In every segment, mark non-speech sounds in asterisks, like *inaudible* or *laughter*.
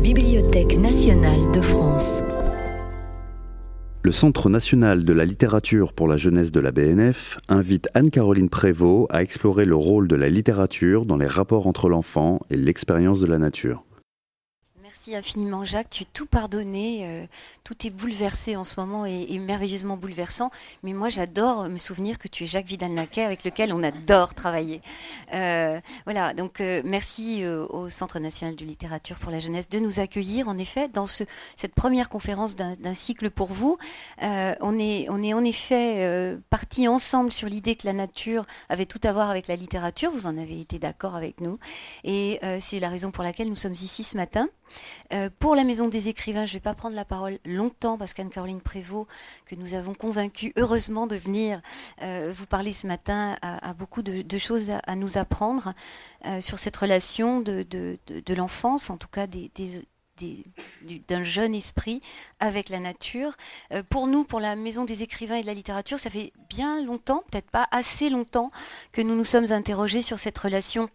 Bibliothèque nationale de France. Le Centre national de la littérature pour la jeunesse de la BNF invite Anne-Caroline Prévost à explorer le rôle de la littérature dans les rapports entre l'enfant et l'expérience de la nature infiniment Jacques, tu es tout pardonné, euh, tout est bouleversé en ce moment et, merveilleusement bouleversant. Mais moi j'adore me souvenir que tu es Jacques Vidal-Naquet avec lequel on adore travailler. Euh, voilà, donc euh, merci au Centre national de littérature pour la jeunesse de nous accueillir. En effet, dans ce, cette première conférence d'un cycle pour vous, on, est, on est en effet partis ensemble sur l'idée que la nature avait tout à voir avec la littérature. Vous en avez été d'accord avec nous. Et c'est la raison pour laquelle nous sommes ici ce matin. Euh, pour la Maison des écrivains, je ne vais pas prendre la parole longtemps parce qu'Anne-Caroline Prévost, que nous avons convaincu heureusement de venir euh, vous parler ce matin, a, beaucoup de, choses à, nous apprendre euh, sur cette relation de, l'enfance, en tout cas d'un jeune esprit avec la nature. pour nous, pour la Maison des écrivains et de la littérature, ça fait bien longtemps, peut-être pas assez longtemps, que nous nous sommes interrogés sur cette relation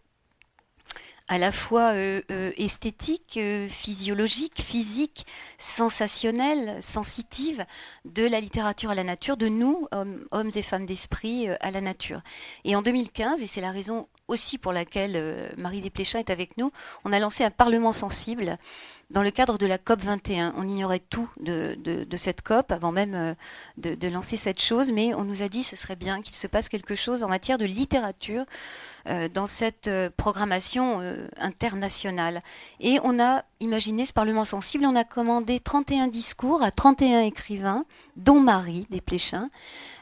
à la fois euh, euh, esthétique, euh, physiologique, physique, sensationnelle, sensitive de la littérature à la nature, de nous, hommes, hommes et femmes d'esprit, à la nature. Et en 2015, et c'est la raison aussi pour laquelle Marie Desplechin est avec nous, on a lancé un Parlement sensible dans le cadre de la COP 21. On ignorait tout de, cette COP avant même de, de, lancer cette chose, mais on nous a dit ce serait bien qu'il se passe quelque chose en matière de littérature euh, dans cette euh, programmation euh, internationale. Et on a imaginé ce Parlement sensible, on a commandé 31 discours à 31 écrivains, dont Marie Desplechin,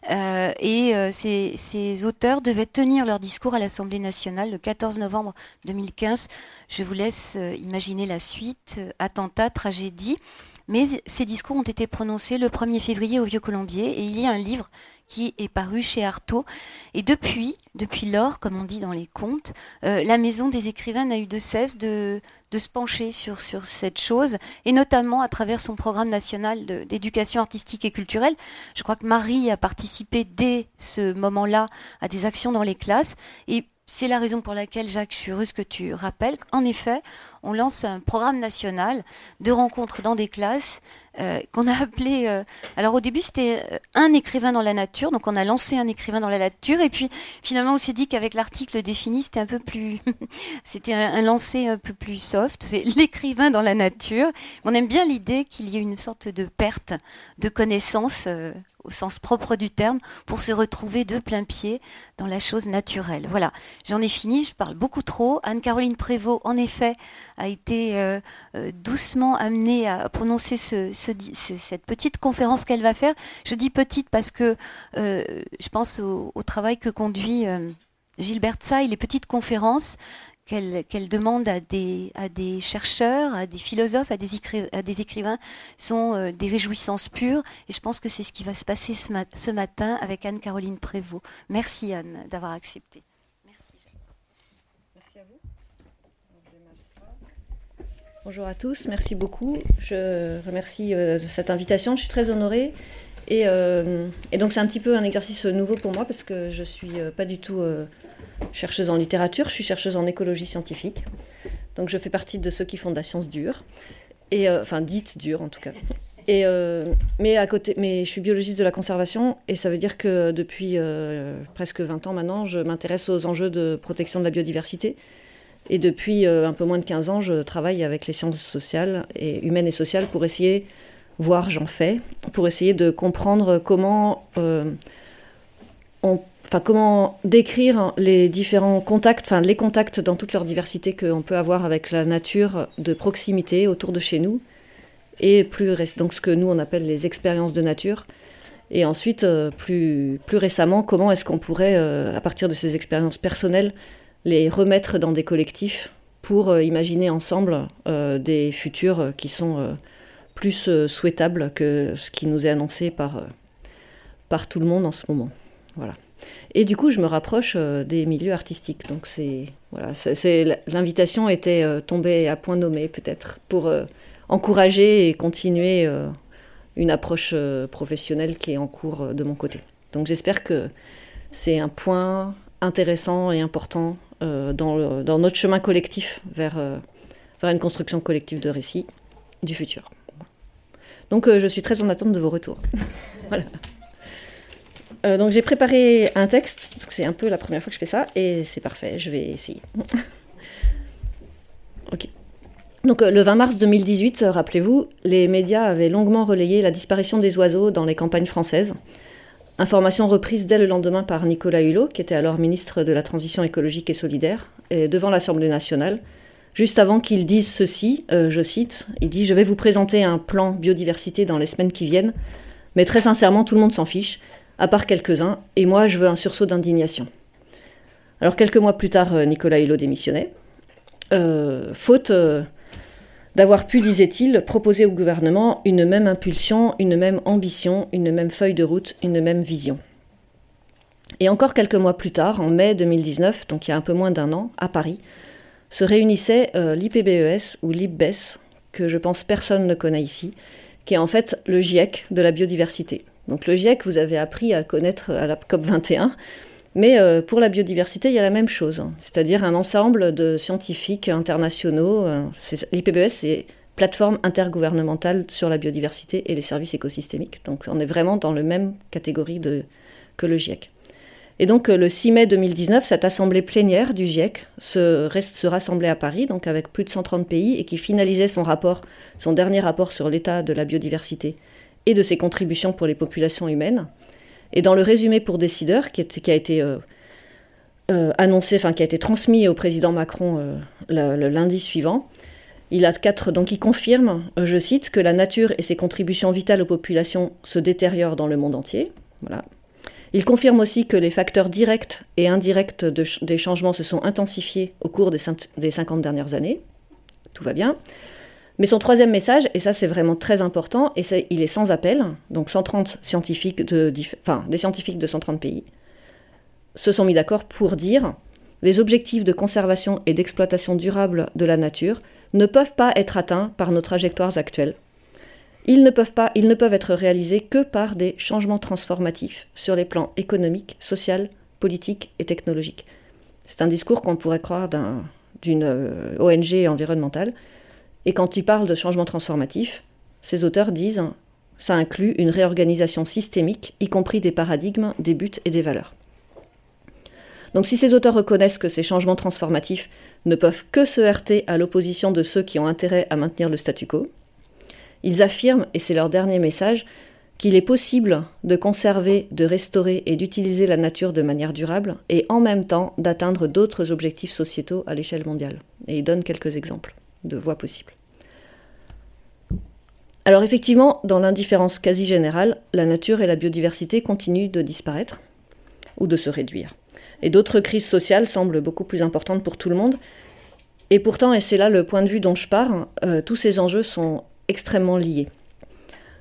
et ces, ces, auteurs devaient tenir leur discours à l'Assemblée nationale le 14 novembre 2015. Je vous laisse imaginer la suite, attentat, tragédie. Mais ces discours ont été prononcés le 1er février au Vieux-Colombier et il y a un livre qui est paru chez Artaud. Et depuis, depuis lors, comme on dit dans les contes, euh, la Maison des écrivains n'a eu de cesse de, de se pencher sur, sur cette chose, et notamment à travers son programme national d'éducation artistique et culturelle. Je crois que Marie a participé dès ce moment-là à des actions dans les classes, c'est la raison pour laquelle, Jacques, je suis heureuse que tu rappelles qu'en effet, on lance un programme national de rencontres dans des classes euh, qu'on a appelé. Euh, alors au début, c'était euh, un écrivain dans la nature, donc on a lancé un écrivain dans la nature, et puis finalement, on s'est dit qu'avec l'article défini, c'était un peu plus. *laughs* c'était un, un, lancé un peu plus soft. C'est l'écrivain dans la nature. On aime bien l'idée qu'il y ait une sorte de perte de connaissances au sens propre du terme, pour se retrouver de plein pied dans la chose naturelle. Voilà, j'en ai fini, je parle beaucoup trop. Anne-Caroline Prévost, en effet, a été euh, euh, doucement amenée à prononcer cette petite conférence qu'elle va faire. Je dis petite parce que euh, je pense au, travail que conduit... Gilbert Say, les petites conférences, qu'elle demande à des, chercheurs, à des philosophes, à des, écrivains, sont euh, des réjouissances pures. Et je pense que c'est ce qui va se passer ce, matin avec Anne-Caroline Prévost. Merci Anne d'avoir accepté. Merci. Merci à vous. Bonjour à tous, merci beaucoup. Je remercie euh, cette invitation, je suis très honorée. Et, euh, et donc c'est un petit peu un exercice nouveau pour moi parce que je ne suis pas du tout chercheuse en littérature, je suis chercheuse en écologie scientifique. Donc je fais partie de ceux qui font de la science dure, et, euh, enfin dite dure en tout cas. Et, euh, mais, à côté, mais je suis biologiste de la conservation et ça veut dire que depuis euh, presque 20 ans maintenant, je m'intéresse aux enjeux de protection de la biodiversité. Et depuis un peu moins de 15 ans, je travaille avec les sciences sociales et humaines et sociales pour essayer, voire j'en fais, pour essayer de comprendre comment on comment décrire les différents contacts, enfin, les contacts dans toute leur diversité qu'on peut avoir avec la nature de proximité autour de chez nous, et plus donc ce que nous on appelle les expériences de nature. Et ensuite, euh, plus, plus récemment, comment est-ce qu'on pourrait, euh, à partir de ces expériences personnelles, les remettre dans des collectifs pour euh, imaginer ensemble des futurs qui sont plus souhaitables que ce qui nous est annoncé par, par tout le monde en ce moment. Voilà. Et du coup, je me rapproche euh, des milieux artistiques. Donc, c'est voilà, l'invitation était euh, tombée à point nommé peut-être pour euh, encourager et continuer une approche professionnelle qui est en cours de mon côté. Donc, j'espère que c'est un point intéressant et important dans, dans, notre chemin collectif vers vers une construction collective de récits du futur. Donc je suis très en attente de vos retours. *laughs* voilà. Donc j'ai préparé un texte, c'est un peu la première fois que je fais ça, et c'est parfait, je vais essayer. *laughs* ok. Donc le 20 mars 2018, rappelez-vous, les médias avaient longuement relayé la disparition des oiseaux dans les campagnes françaises. Information reprise dès le lendemain par Nicolas Hulot, qui était alors ministre de la Transition écologique et solidaire, devant l'Assemblée nationale, juste avant qu'il dise ceci, euh, je cite, il dit Je vais vous présenter un plan biodiversité dans les semaines qui viennent, mais très sincèrement, tout le monde s'en fiche, à part quelques-uns, et moi, je veux un sursaut d'indignation. Alors, quelques mois plus tard, euh, Nicolas Hulot démissionnait, euh, faute d'avoir pu, disait-il, proposer au gouvernement une même impulsion, une même ambition, une même feuille de route, une même vision. Et encore quelques mois plus tard, en mai 2019, donc il y a un peu moins d'un an, à Paris, se réunissait euh, l'IPBES ou l'IPBES, que je pense personne ne connaît ici, qui est en fait le GIEC de la biodiversité. Donc le GIEC, vous avez appris à connaître à la COP 21, mais euh, pour la biodiversité, il y a la même chose, c'est-à-dire un ensemble de scientifiques internationaux. Euh, L'IPBES, c'est plateforme intergouvernementale sur la biodiversité et les services écosystémiques. Donc on est vraiment dans la même catégorie que le GIEC. Et donc euh, le 6 mai 2019, cette assemblée plénière du GIEC se, se rassemblait à Paris, donc avec plus de 130 pays, et qui finalisait son rapport, son dernier rapport sur l'état de la biodiversité et de ses contributions pour les populations humaines. Et dans le résumé pour décideurs, qui, a été euh, euh, annoncé, enfin qui a été transmis au président Macron euh, le, lundi suivant, il a quatre, donc il confirme, je cite, que la nature et ses contributions vitales aux populations se détériorent dans le monde entier. Voilà. Il confirme aussi que les facteurs directs et indirects des changements se sont intensifiés au cours des, des 50 dernières années. Tout va bien. Mais son troisième message, et ça c'est vraiment très important, et il est sans appel, donc 130 scientifiques enfin, des scientifiques de 130 pays se sont mis d'accord pour dire les objectifs de conservation et d'exploitation durable de la nature ne peuvent pas être atteints par nos trajectoires actuelles. Ils ne peuvent pas, ils ne peuvent être réalisés que par des changements transformatifs sur les plans économiques, social, politiques et technologiques. C'est un discours qu'on pourrait croire d'une euh, ONG environnementale, et quand ils parlent de changement transformatif, ces auteurs disent ça inclut une réorganisation systémique, y compris des paradigmes, des buts et des valeurs. Donc si ces auteurs reconnaissent que ces changements transformatifs ne peuvent que se heurter à l'opposition de ceux qui ont intérêt à maintenir le statu quo, ils affirment, et c'est leur dernier message, qu'il est possible de conserver, de restaurer et d'utiliser la nature de manière durable et en même temps d'atteindre d'autres objectifs sociétaux à l'échelle mondiale. Et ils donnent quelques exemples de voies possibles. Alors effectivement, dans l'indifférence quasi générale, la nature et la biodiversité continuent de disparaître ou de se réduire. Et d'autres crises sociales semblent beaucoup plus importantes pour tout le monde. Et pourtant, et c'est là le point de vue dont je pars, euh, tous ces enjeux sont extrêmement liés.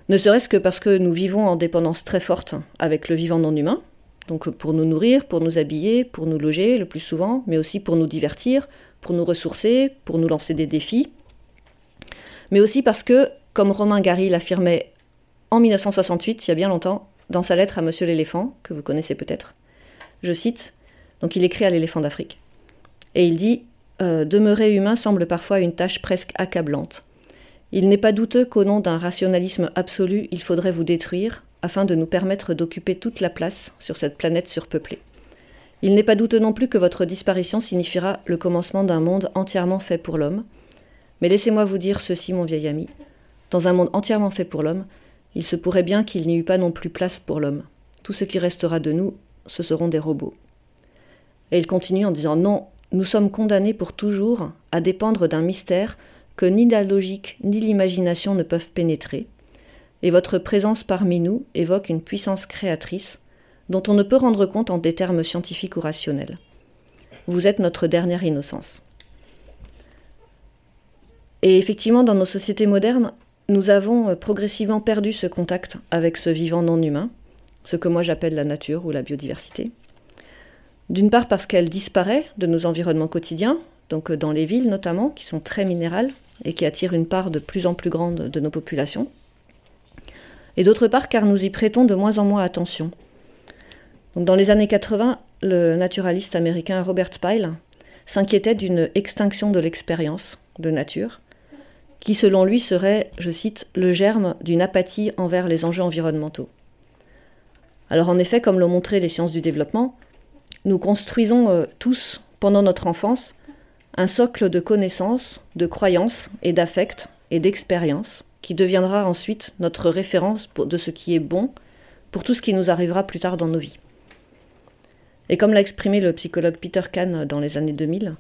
Ne serait-ce que parce que nous vivons en dépendance très forte avec le vivant non humain, donc pour nous nourrir, pour nous habiller, pour nous loger le plus souvent, mais aussi pour nous divertir, pour nous ressourcer, pour nous lancer des défis, mais aussi parce que, comme Romain Gary l'affirmait en 1968, il y a bien longtemps, dans sa lettre à Monsieur l'éléphant, que vous connaissez peut-être, je cite, donc il écrit à l'éléphant d'Afrique, et il dit euh, Demeurer humain semble parfois une tâche presque accablante. Il n'est pas douteux qu'au nom d'un rationalisme absolu, il faudrait vous détruire afin de nous permettre d'occuper toute la place sur cette planète surpeuplée. Il n'est pas douteux non plus que votre disparition signifiera le commencement d'un monde entièrement fait pour l'homme. Mais laissez-moi vous dire ceci, mon vieil ami. Dans un monde entièrement fait pour l'homme, il se pourrait bien qu'il n'y eût pas non plus place pour l'homme. Tout ce qui restera de nous, ce seront des robots. Et il continue en disant Non, nous sommes condamnés pour toujours à dépendre d'un mystère que ni la logique ni l'imagination ne peuvent pénétrer, et votre présence parmi nous évoque une puissance créatrice dont on ne peut rendre compte en des termes scientifiques ou rationnels. Vous êtes notre dernière innocence. Et effectivement, dans nos sociétés modernes, nous avons euh, progressivement perdu ce contact avec ce vivant non humain, ce que moi j'appelle la nature ou la biodiversité. D'une part parce qu'elle disparaît de nos environnements quotidiens, donc euh, dans les villes notamment, qui sont très minérales et qui attirent une part de plus en plus grande de nos populations. Et d'autre part car nous y prêtons de moins en moins attention, dans les années 80, le naturaliste américain Robert Pyle s'inquiétait d'une extinction de l'expérience de nature, qui selon lui serait, je cite, le germe d'une apathie envers les enjeux environnementaux. Alors en effet, comme l'ont montré les sciences du développement, nous construisons euh, tous, pendant notre enfance, un socle de connaissances, de croyances et d'affects et d'expériences qui deviendra ensuite notre référence de ce qui est bon pour tout ce qui nous arrivera plus tard dans nos vies. Et comme l'a exprimé le psychologue Peter Kahn dans les années 2000,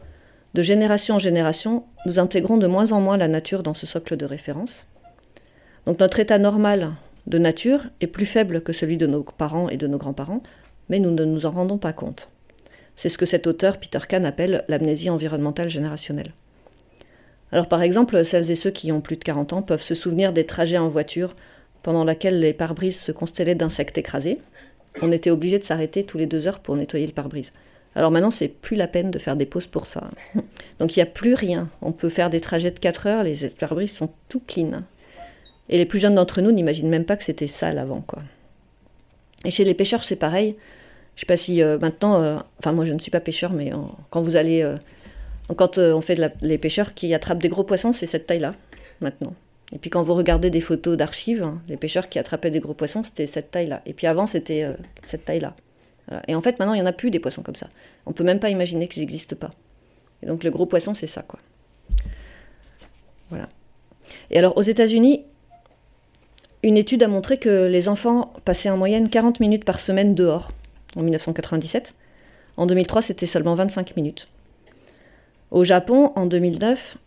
de génération en génération, nous intégrons de moins en moins la nature dans ce socle de référence. Donc notre état normal de nature est plus faible que celui de nos parents et de nos grands-parents, mais nous ne nous en rendons pas compte. C'est ce que cet auteur, Peter Kahn, appelle l'amnésie environnementale générationnelle. Alors par exemple, celles et ceux qui ont plus de 40 ans peuvent se souvenir des trajets en voiture pendant lesquels les pare-brises se constellaient d'insectes écrasés. On était obligé de s'arrêter tous les deux heures pour nettoyer le pare-brise. Alors maintenant, c'est plus la peine de faire des pauses pour ça. *laughs* Donc il n'y a plus rien. On peut faire des trajets de 4 heures, les pare-brises sont tout clean. Et les plus jeunes d'entre nous n'imaginent même pas que c'était sale avant, quoi. Et chez les pêcheurs, c'est pareil. Je sais pas si euh, maintenant, euh, enfin moi je ne suis pas pêcheur, mais quand vous allez, euh, quand on fait les pêcheurs qui attrapent des gros poissons, c'est cette taille-là maintenant. Et puis quand vous regardez des photos d'archives, hein, les pêcheurs qui attrapaient des gros poissons, c'était cette taille-là. Et puis avant, c'était cette taille-là. Et en fait, maintenant, il n'y en a plus des poissons comme ça. On peut même pas imaginer qu'ils n'existent pas. Et donc le gros poisson, c'est ça, quoi. Voilà. Et alors aux États-Unis, une étude a montré que les enfants passaient en moyenne 40 minutes par semaine dehors en 1997. En 2003, c'était seulement 25 minutes. Au Japon, en 2009,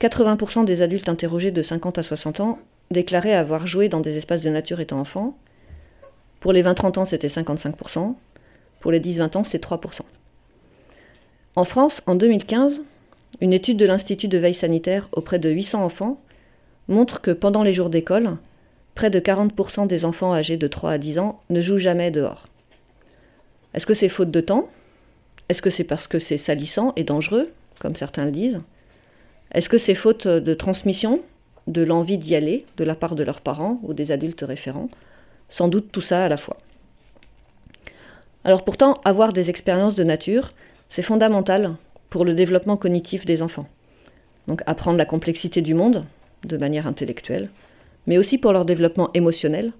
80% des adultes interrogés de 50 à 60 ans déclaraient avoir joué dans des espaces de nature étant enfants. Pour les 20-30 ans, c'était 55%. Pour les 10-20 ans, c'était 3%. En France, en 2015, une étude de l'Institut de veille sanitaire auprès de 800 enfants montre que pendant les jours d'école, près de 40% des enfants âgés de 3 à 10 ans ne jouent jamais dehors. Est-ce que c'est faute de temps? Est-ce que c'est parce que c'est salissant et dangereux, comme certains le disent? Est-ce que c'est faute de transmission, de l'envie d'y aller de la part de leurs parents ou des adultes référents? Sans doute tout ça à la fois. Alors pourtant, avoir des expériences de nature, c'est fondamental pour le développement cognitif des enfants. Donc apprendre la complexité du monde de manière intellectuelle, mais aussi pour leur développement émotionnel,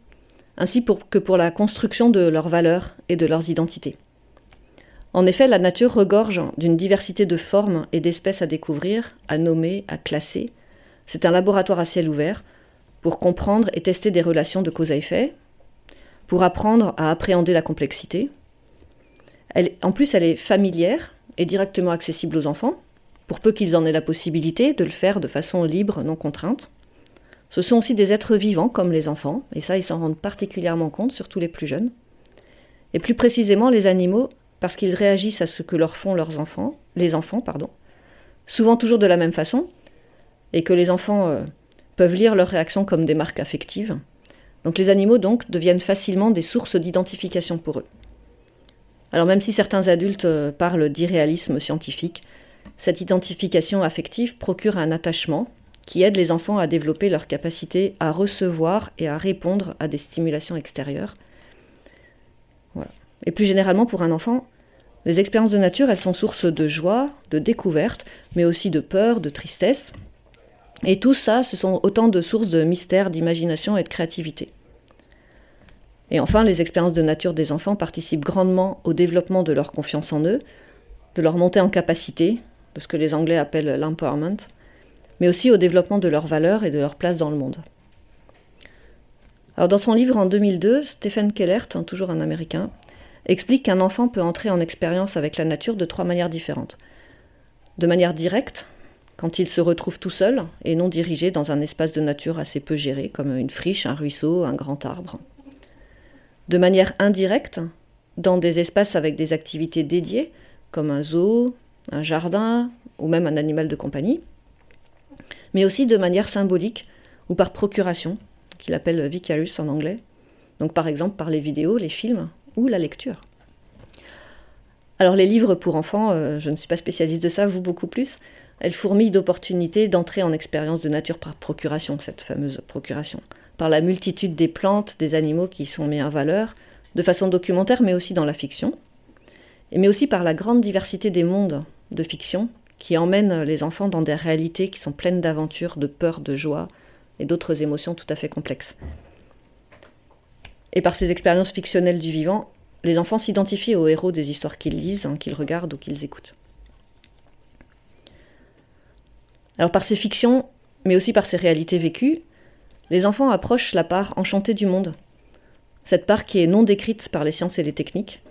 ainsi que pour la construction de leurs valeurs et de leurs identités. En effet, la nature regorge d'une diversité de formes et d'espèces à découvrir, à nommer, à classer. C'est un laboratoire à ciel ouvert pour comprendre et tester des relations de cause à effet, pour apprendre à appréhender la complexité. en plus, elle est familière et directement accessible aux enfants, pour peu qu'ils en aient la possibilité de le faire de façon libre, non contrainte. Ce sont aussi des êtres vivants comme les enfants, et ça ils s'en rendent particulièrement compte, surtout les plus jeunes. Et plus précisément les animaux, parce qu'ils réagissent à ce que leur font leurs enfants, les enfants, pardon, souvent toujours de la même façon, et que les enfants euh, peuvent lire leurs réactions comme des marques affectives. Donc les animaux donc deviennent facilement des sources d'identification pour eux. Alors même si certains adultes euh, parlent d'irréalisme scientifique, cette identification affective procure un attachement qui aide les enfants à développer leur capacité à recevoir et à répondre à des stimulations extérieures. Et plus généralement, pour un enfant, les expériences de nature, elles sont source de joie, de découverte, mais aussi de peur, de tristesse. Et tout ça, ce sont autant de sources de mystère, d'imagination et de créativité. Et enfin, les expériences de nature des enfants participent grandement au développement de leur confiance en eux, de leur montée en capacité, de ce que les Anglais appellent l'empowerment, mais aussi au développement de leurs valeurs et de leur place dans le monde. Alors dans son livre en 2002, Stephen Kellert, hein, toujours un Américain, explique qu'un enfant peut entrer en expérience avec la nature de trois manières différentes. De manière directe, quand il se retrouve tout seul et non dirigé dans un espace de nature assez peu géré, comme une friche, un ruisseau, un grand arbre. De manière indirecte, dans des espaces avec des activités dédiées, comme un zoo, un jardin ou même un animal de compagnie mais aussi de manière symbolique ou par procuration, qu'il appelle vicarious en anglais. Donc par exemple par les vidéos, les films ou la lecture. Alors les livres pour enfants, euh, je ne suis pas spécialiste de ça, vous beaucoup plus, elles fourmillent d'opportunités d'entrer en expérience de nature par procuration, cette fameuse procuration, par la multitude des plantes, des animaux qui sont mis en valeur, de façon documentaire mais aussi dans la fiction, mais aussi par la grande diversité des mondes de fiction qui emmènent les enfants dans des réalités qui sont pleines d'aventures, de peur, de joie et d'autres émotions tout à fait complexes. Et par ces expériences fictionnelles du vivant, les enfants s'identifient aux héros des histoires qu'ils lisent, hein, qu'ils regardent ou qu'ils écoutent. Alors par ces fictions, mais aussi par ces réalités vécues, les enfants approchent la part enchantée du monde, cette part qui est non décrite par les sciences et les techniques,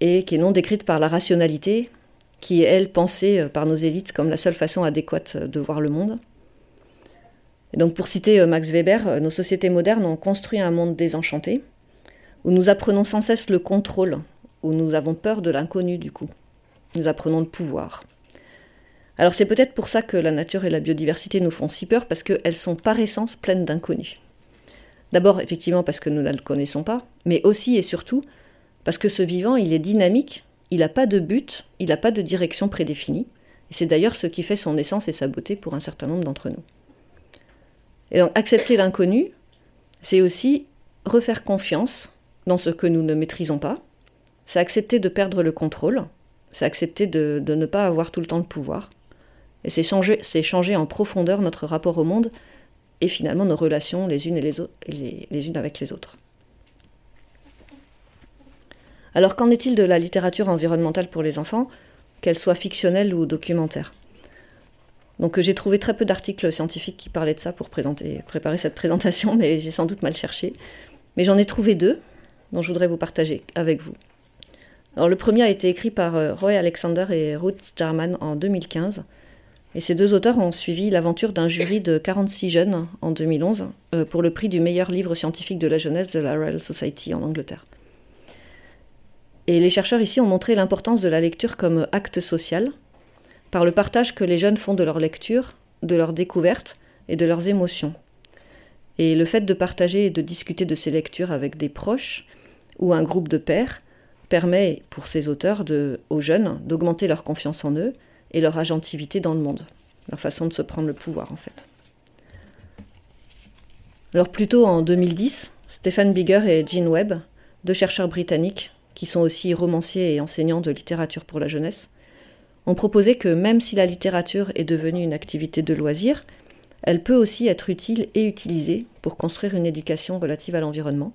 et qui est non décrite par la rationalité, qui est, elle, pensée euh, par nos élites comme la seule façon adéquate de voir le monde. Donc, pour citer euh, Max Weber, euh, nos sociétés modernes ont construit un monde désenchanté, où nous apprenons sans cesse le contrôle, où nous avons peur de l'inconnu du coup. Nous apprenons le pouvoir. Alors c'est peut-être pour ça que la nature et la biodiversité nous font si peur, parce qu'elles sont par essence pleines d'inconnus. D'abord, effectivement, parce que nous ne le connaissons pas, mais aussi et surtout parce que ce vivant, il est dynamique, il n'a pas de but, il n'a pas de direction prédéfinie. Et c'est d'ailleurs ce qui fait son essence et sa beauté pour un certain nombre d'entre nous. Et donc, accepter l'inconnu, c'est aussi refaire confiance dans ce que nous ne maîtrisons pas. C'est accepter de perdre le contrôle. C'est accepter de, ne pas avoir tout le temps le pouvoir. Et c'est changer, changer en profondeur notre rapport au monde et finalement nos relations les unes, avec les autres. Alors qu'en est-il de la littérature environnementale pour les enfants, qu'elle soit fictionnelle ou documentaire? Donc j'ai trouvé très peu d'articles scientifiques qui parlaient de ça pour préparer cette présentation, *laughs* mais j'ai sans doute mal cherché. Mais j'en ai trouvé deux dont je voudrais vous partager avec vous. Alors le premier a été écrit par euh, Roy Alexander et Ruth Jarman en 2015. Et ces deux auteurs ont suivi l'aventure d'un jury de 46 jeunes en 2011 euh, pour le prix du meilleur livre scientifique de la jeunesse de la Royal Society en Angleterre. Et les chercheurs ici ont montré l'importance de la lecture comme acte social, par le partage que les jeunes font de leur lecture, de leurs découvertes et de leurs émotions. Et le fait de partager et de discuter de ces lectures avec des proches ou un groupe de pairs permet pour ces auteurs aux jeunes d'augmenter leur confiance en eux et leur agentivité dans le monde, leur façon de se prendre le pouvoir en fait. Alors plutôt en 2010, Stephen Bigger et Jean Webb, deux chercheurs britanniques, qui sont aussi romanciers et enseignants de littérature pour la jeunesse, ont proposé que même si la littérature est devenue une activité de loisir, elle peut aussi être utile et utilisée pour construire une éducation relative à l'environnement.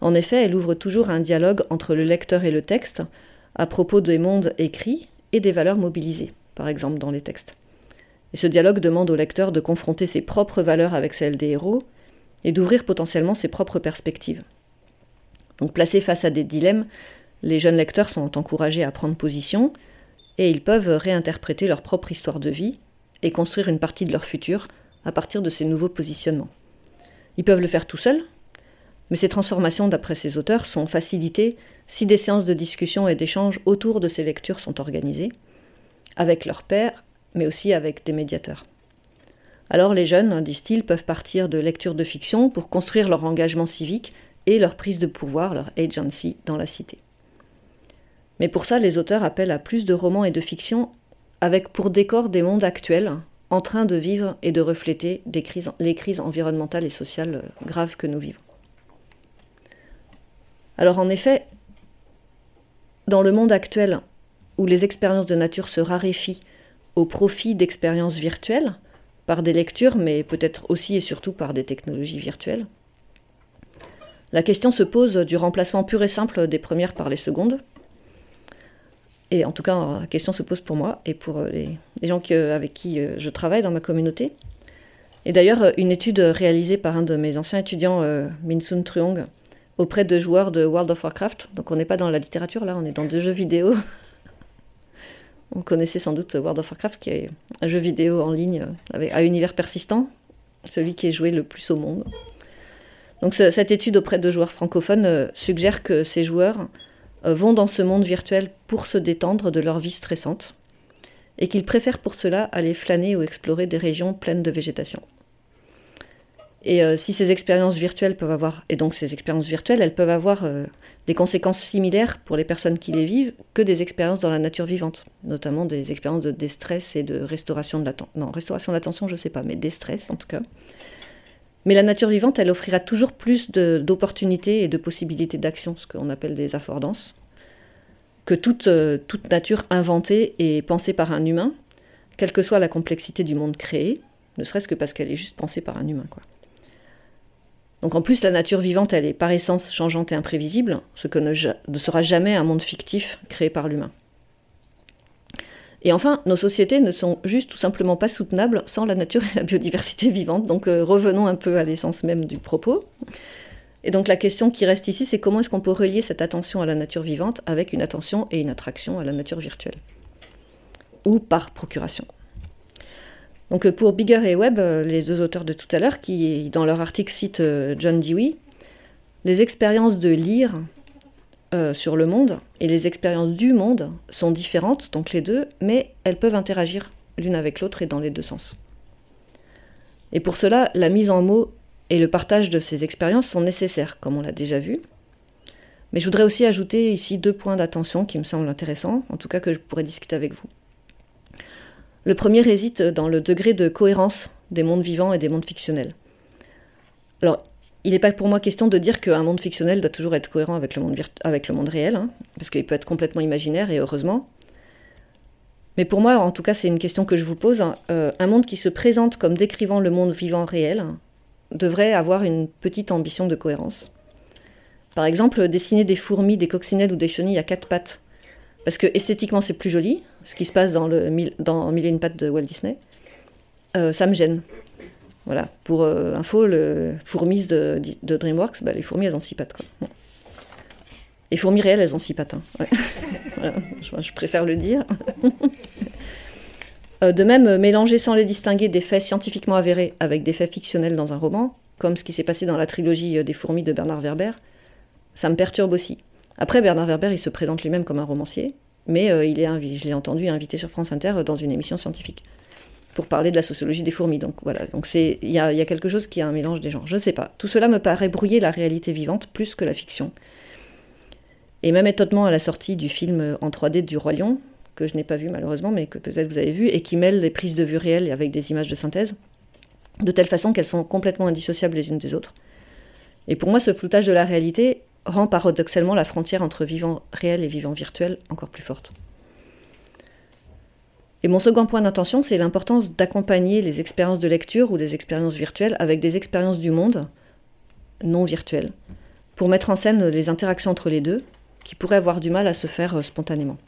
En effet, elle ouvre toujours un dialogue entre le lecteur et le texte à propos des mondes écrits et des valeurs mobilisées, par exemple dans les textes. Et ce dialogue demande au lecteur de confronter ses propres valeurs avec celles des héros et d'ouvrir potentiellement ses propres perspectives. Donc placés face à des dilemmes, les jeunes lecteurs sont encouragés à prendre position et ils peuvent réinterpréter leur propre histoire de vie et construire une partie de leur futur à partir de ces nouveaux positionnements. Ils peuvent le faire tout seuls, mais ces transformations, d'après ces auteurs, sont facilitées si des séances de discussion et d'échange autour de ces lectures sont organisées, avec leurs pairs, mais aussi avec des médiateurs. Alors les jeunes, disent-ils, peuvent partir de lectures de fiction pour construire leur engagement civique et leur prise de pouvoir, leur agency dans la cité. Mais pour ça, les auteurs appellent à plus de romans et de fiction avec pour décor des mondes actuels en train de vivre et de refléter les crises environnementales et sociales graves que nous vivons. Alors en effet, dans le monde actuel où les expériences de nature se raréfient au profit d'expériences virtuelles, par des lectures, mais peut-être aussi et surtout par des technologies virtuelles, la question se pose du remplacement pur et simple des premières par les secondes. Et en tout cas, la question se pose pour moi et pour les, gens avec qui euh, je travaille dans ma communauté. Et d'ailleurs, une étude réalisée par un de mes anciens étudiants, euh, Minsun Truong, auprès de joueurs de World of Warcraft, donc on n'est pas dans la littérature là, on est dans des jeux vidéo. *laughs* on connaissait sans doute World of Warcraft, qui est un jeu vidéo en ligne à univers persistant, celui qui est joué le plus au monde. Donc cette étude auprès de joueurs francophones euh, suggère que ces joueurs euh, vont dans ce monde virtuel pour se détendre de leur vie stressante et qu'ils préfèrent pour cela aller flâner ou explorer des régions pleines de végétation. Et euh, si ces expériences virtuelles peuvent avoir, et donc ces expériences virtuelles, elles peuvent avoir des conséquences similaires pour les personnes qui les vivent que des expériences dans la nature vivante, notamment des expériences de déstress et de restauration de l'attention. Non, restauration de l'attention, je ne sais pas, mais déstress en tout cas. Mais la nature vivante, elle offrira toujours plus d'opportunités et de possibilités d'action, ce qu'on appelle des affordances, que toute, euh, toute nature inventée est pensée par un humain, quelle que soit la complexité du monde créé, ne serait-ce que parce qu'elle est juste pensée par un humain. Donc en plus, la nature vivante, elle est par essence changeante et imprévisible, ce que ne sera jamais un monde fictif créé par l'humain. Et enfin, nos sociétés ne sont juste tout simplement pas soutenables sans la nature et la biodiversité vivante. Donc euh, revenons un peu à l'essence même du propos. Et donc la question qui reste ici, c'est comment est-ce qu'on peut relier cette attention à la nature vivante avec une attention et une attraction à la nature virtuelle Ou par procuration. Donc euh, pour Bigger et Webb, euh, les deux auteurs de tout à l'heure, qui dans leur article citent John Dewey, les expériences de lire euh, sur le monde et les expériences du monde sont différentes, donc les deux, mais elles peuvent interagir l'une avec l'autre et dans les deux sens. Et pour cela, la mise en mots et le partage de ces expériences sont nécessaires, comme on l'a déjà vu. Mais je voudrais aussi ajouter ici deux points d'attention qui me semblent intéressants, en tout cas que je pourrais discuter avec vous. Le premier réside dans le degré de cohérence des mondes vivants et des mondes fictionnels. Alors, il n'est pas pour moi question de dire qu'un monde fictionnel doit toujours être cohérent avec le monde, avec le monde réel, hein, parce qu'il peut être complètement imaginaire, et heureusement. Mais pour moi, en tout cas, c'est une question que je vous pose. Hein, euh, un monde qui se présente comme décrivant le monde vivant réel devrait avoir une petite ambition de cohérence. Par exemple, dessiner des fourmis, des coccinelles ou des chenilles à quatre pattes, parce que esthétiquement c'est plus joli, ce qui se passe dans, le, dans Mille et une pattes de Walt Disney, euh, ça me gêne. Voilà, pour euh, info, le fourmis de, DreamWorks, bah, les fourmis, elles ont six pattes. Quoi. Les fourmis réelles, elles ont six pattes. Je, préfère le dire. *laughs* Euh, de même, mélanger sans les distinguer des faits scientifiquement avérés avec des faits fictionnels dans un roman, comme ce qui s'est passé dans la trilogie euh, des fourmis de Bernard Werber, ça me perturbe aussi. Après, Bernard Werber, il se présente lui-même comme un romancier, mais il est, je l'ai entendu invité sur France Inter dans une émission scientifique pour parler de la sociologie des fourmis. Donc voilà, donc c'est il y a, quelque chose qui a un mélange des genres. Je ne sais pas. Tout cela me paraît brouiller la réalité vivante plus que la fiction. Et même étonnement à la sortie du film en 3D du Roi Lion, que je n'ai pas vu malheureusement, mais que peut-être vous avez vu, et qui mêle les prises de vue réelles avec des images de synthèse, de telle façon qu'elles sont complètement indissociables les unes des autres. Et pour moi, ce floutage de la réalité rend paradoxalement la frontière entre vivant réel et vivant virtuel encore plus forte. Et mon second point d'attention, c'est l'importance d'accompagner les expériences de lecture ou des expériences virtuelles avec des expériences du monde non virtuelles, pour mettre en scène les interactions entre les deux, qui pourraient avoir du mal à se faire euh, spontanément.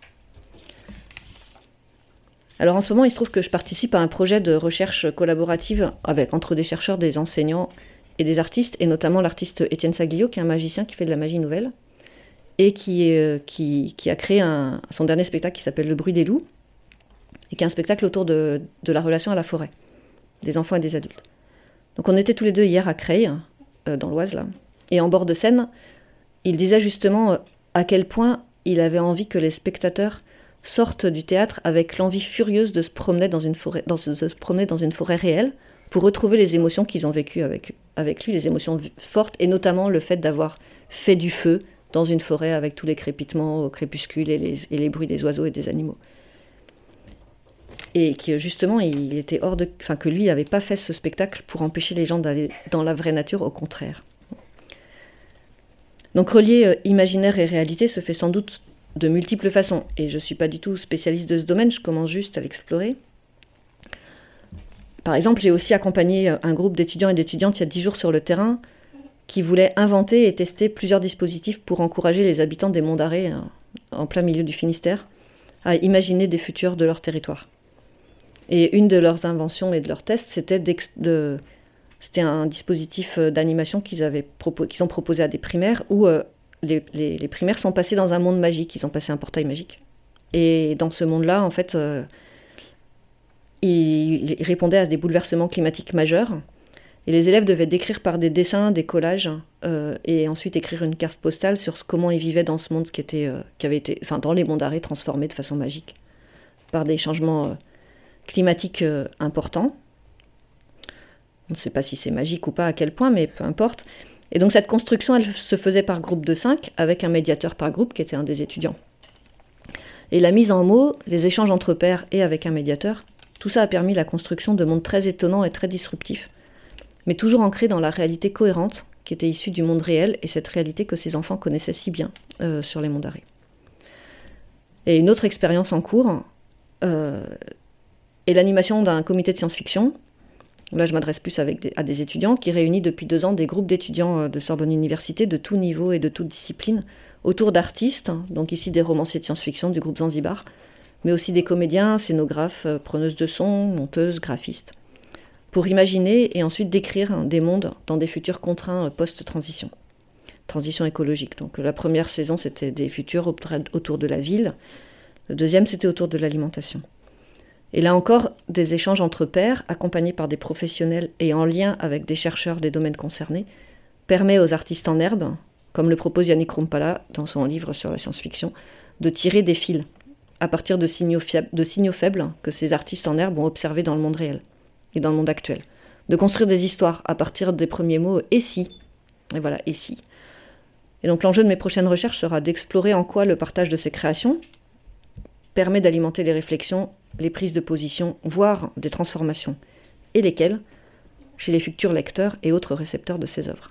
Alors en ce moment, il se trouve que je participe à un projet de recherche collaborative avec, entre des chercheurs, des enseignants et des artistes, et notamment l'artiste Étienne Saglio, qui est un magicien qui fait de la magie nouvelle, et qui, euh, a créé son dernier spectacle qui s'appelle Le bruit des loups, et qui est un spectacle autour de, la relation à la forêt, des enfants et des adultes. Donc on était tous les deux hier à Creil, euh, dans l'Oise, là, et en bord de scène, il disait justement euh, à quel point il avait envie que les spectateurs sortent du théâtre avec l'envie furieuse de se promener dans une forêt, dans, se promener dans une forêt réelle pour retrouver les émotions qu'ils ont vécues avec, avec lui, les émotions fortes, et notamment le fait d'avoir fait du feu dans une forêt avec tous les crépitements au crépuscule et les, et les bruits des oiseaux et des animaux et que justement il était hors de, enfin que lui n'avait pas fait ce spectacle pour empêcher les gens d'aller dans la vraie nature, au contraire. Donc relier euh, imaginaire et réalité se fait sans doute de multiples façons, et je ne suis pas du tout spécialiste de ce domaine, je commence juste à l'explorer. Par exemple, j'ai aussi accompagné euh, un groupe d'étudiants et d'étudiantes il y a dix jours sur le terrain qui voulaient inventer et tester plusieurs dispositifs pour encourager les habitants des monts d'arrêt, hein, en plein milieu du Finistère, à imaginer des futurs de leur territoire. Et une de leurs inventions et de leurs tests, c'était un dispositif euh, d'animation qu'ils avaient qu'ils ont proposé à des primaires où euh, les, primaires sont passés dans un monde magique. Ils ont passé un portail magique. Et dans ce monde-là, en fait, euh, ils, répondaient à des bouleversements climatiques majeurs. Et les élèves devaient décrire par des dessins, des collages, et ensuite écrire une carte postale sur comment ils vivaient dans ce monde qui, était, qui avait été, enfin, dans les mondes d'arrêt transformés de façon magique par des changements climatique euh, important. On ne sait pas si c'est magique ou pas, à quel point, mais peu importe. Et donc cette construction, elle se faisait par groupe de cinq, avec un médiateur par groupe qui était un des étudiants. Et la mise en mots, les échanges entre pairs et avec un médiateur, tout ça a permis la construction de mondes très étonnants et très disruptifs, mais toujours ancrés dans la réalité cohérente qui était issue du monde réel et cette réalité que ces enfants connaissaient si bien euh, sur les mondes d'arrêt. Et une autre expérience en cours euh, est l'animation d'un comité de science-fiction. Là, je m'adresse plus à des étudiants qui réunit depuis deux ans des groupes d'étudiants euh, de Sorbonne Université de tout niveau et de toute discipline autour d'artistes, donc ici des romanciers de science-fiction du groupe Zanzibar, mais aussi des comédiens, scénographes, euh, preneuses de son, monteuses, graphistes, pour imaginer et ensuite décrire des mondes dans des futurs contraints post-transition transition écologique. Donc la première saison, c'était des futurs autour de la ville. Le deuxième, c'était autour de l'alimentation. Et là encore, des échanges entre pairs, accompagnés par des professionnels et en lien avec des chercheurs des domaines concernés, permet aux artistes en herbe, comme le propose Yannick Rumpala dans son livre sur la science-fiction, de tirer des fils à partir de signaux, faibles que ces artistes en herbe ont observés dans le monde réel et dans le monde actuel. De construire des histoires à partir des premiers mots et si. Et voilà, et si. Et donc l'enjeu de mes prochaines recherches sera d'explorer en quoi le partage de ces créations permet d'alimenter les réflexions, les prises de position, voire des transformations, et lesquelles chez les futurs lecteurs et autres récepteurs de ces œuvres.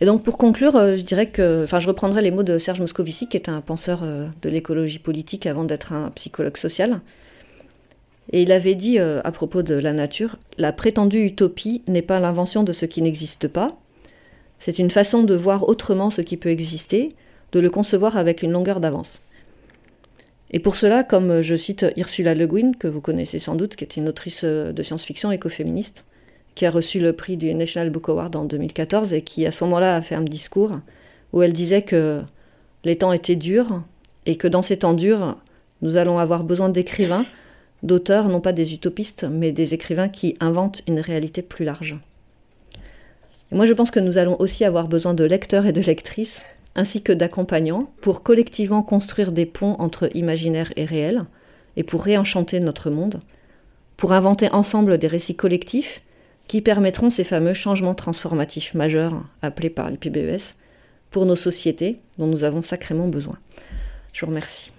Et donc pour conclure, euh, je dirais que, je reprendrai les mots de Serge Moscovici, qui est un penseur euh, de l'écologie politique avant d'être un psychologue social. Et il avait dit euh, à propos de la nature, la prétendue utopie n'est pas l'invention de ce qui n'existe pas, c'est une façon de voir autrement ce qui peut exister, de le concevoir avec une longueur d'avance. Et pour cela, comme je cite Ursula Le Guin, que vous connaissez sans doute, qui est une autrice de science-fiction écoféministe, qui a reçu le prix du National Book Award en 2014 et qui à ce moment-là a fait un discours où elle disait que les temps étaient durs et que dans ces temps durs, nous allons avoir besoin d'écrivains, d'auteurs, non pas des utopistes, mais des écrivains qui inventent une réalité plus large. Moi, je pense que nous allons aussi avoir besoin de lecteurs et de lectrices, ainsi que d'accompagnants, pour collectivement construire des ponts entre imaginaire et réel, et pour réenchanter notre monde, pour inventer ensemble des récits collectifs qui permettront ces fameux changements transformatifs majeurs appelés par les PBES pour nos sociétés dont nous avons sacrément besoin. Je vous remercie.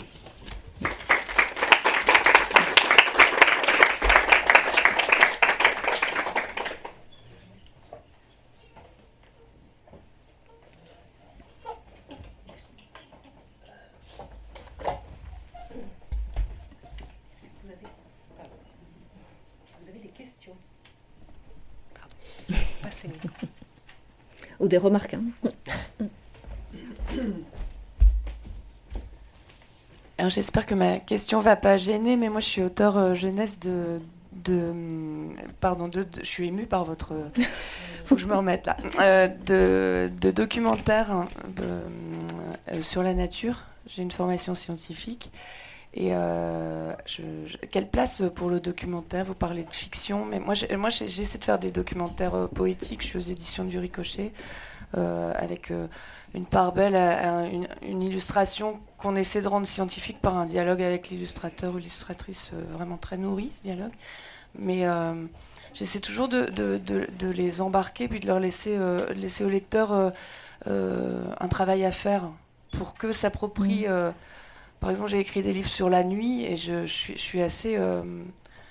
*laughs* Ou des remarques. Hein. Alors j'espère que ma question va pas gêner, mais moi je suis auteur euh, jeunesse de, de pardon, de, je suis émue par votre, *laughs* faut que je me remette là, euh, de, de, documentaires hein, euh, sur la nature. J'ai une formation scientifique et euh, quelle place pour le documentaire? Vous parlez de fiction, mais moi, moi j'essaie de faire des documentaires euh, poétiques. Je suis aux éditions du Ricochet, euh, avec une part belle, une, une, illustration qu'on essaie de rendre scientifique par un dialogue avec l'illustrateur ou l'illustratrice, vraiment très nourri, ce dialogue. Mais j'essaie toujours de, de, de, les embarquer, puis de leur laisser, laisser au lecteur un travail à faire pour que s'approprie. Mmh. Par exemple, j'ai écrit des livres sur la nuit et je, suis, assez. Euh,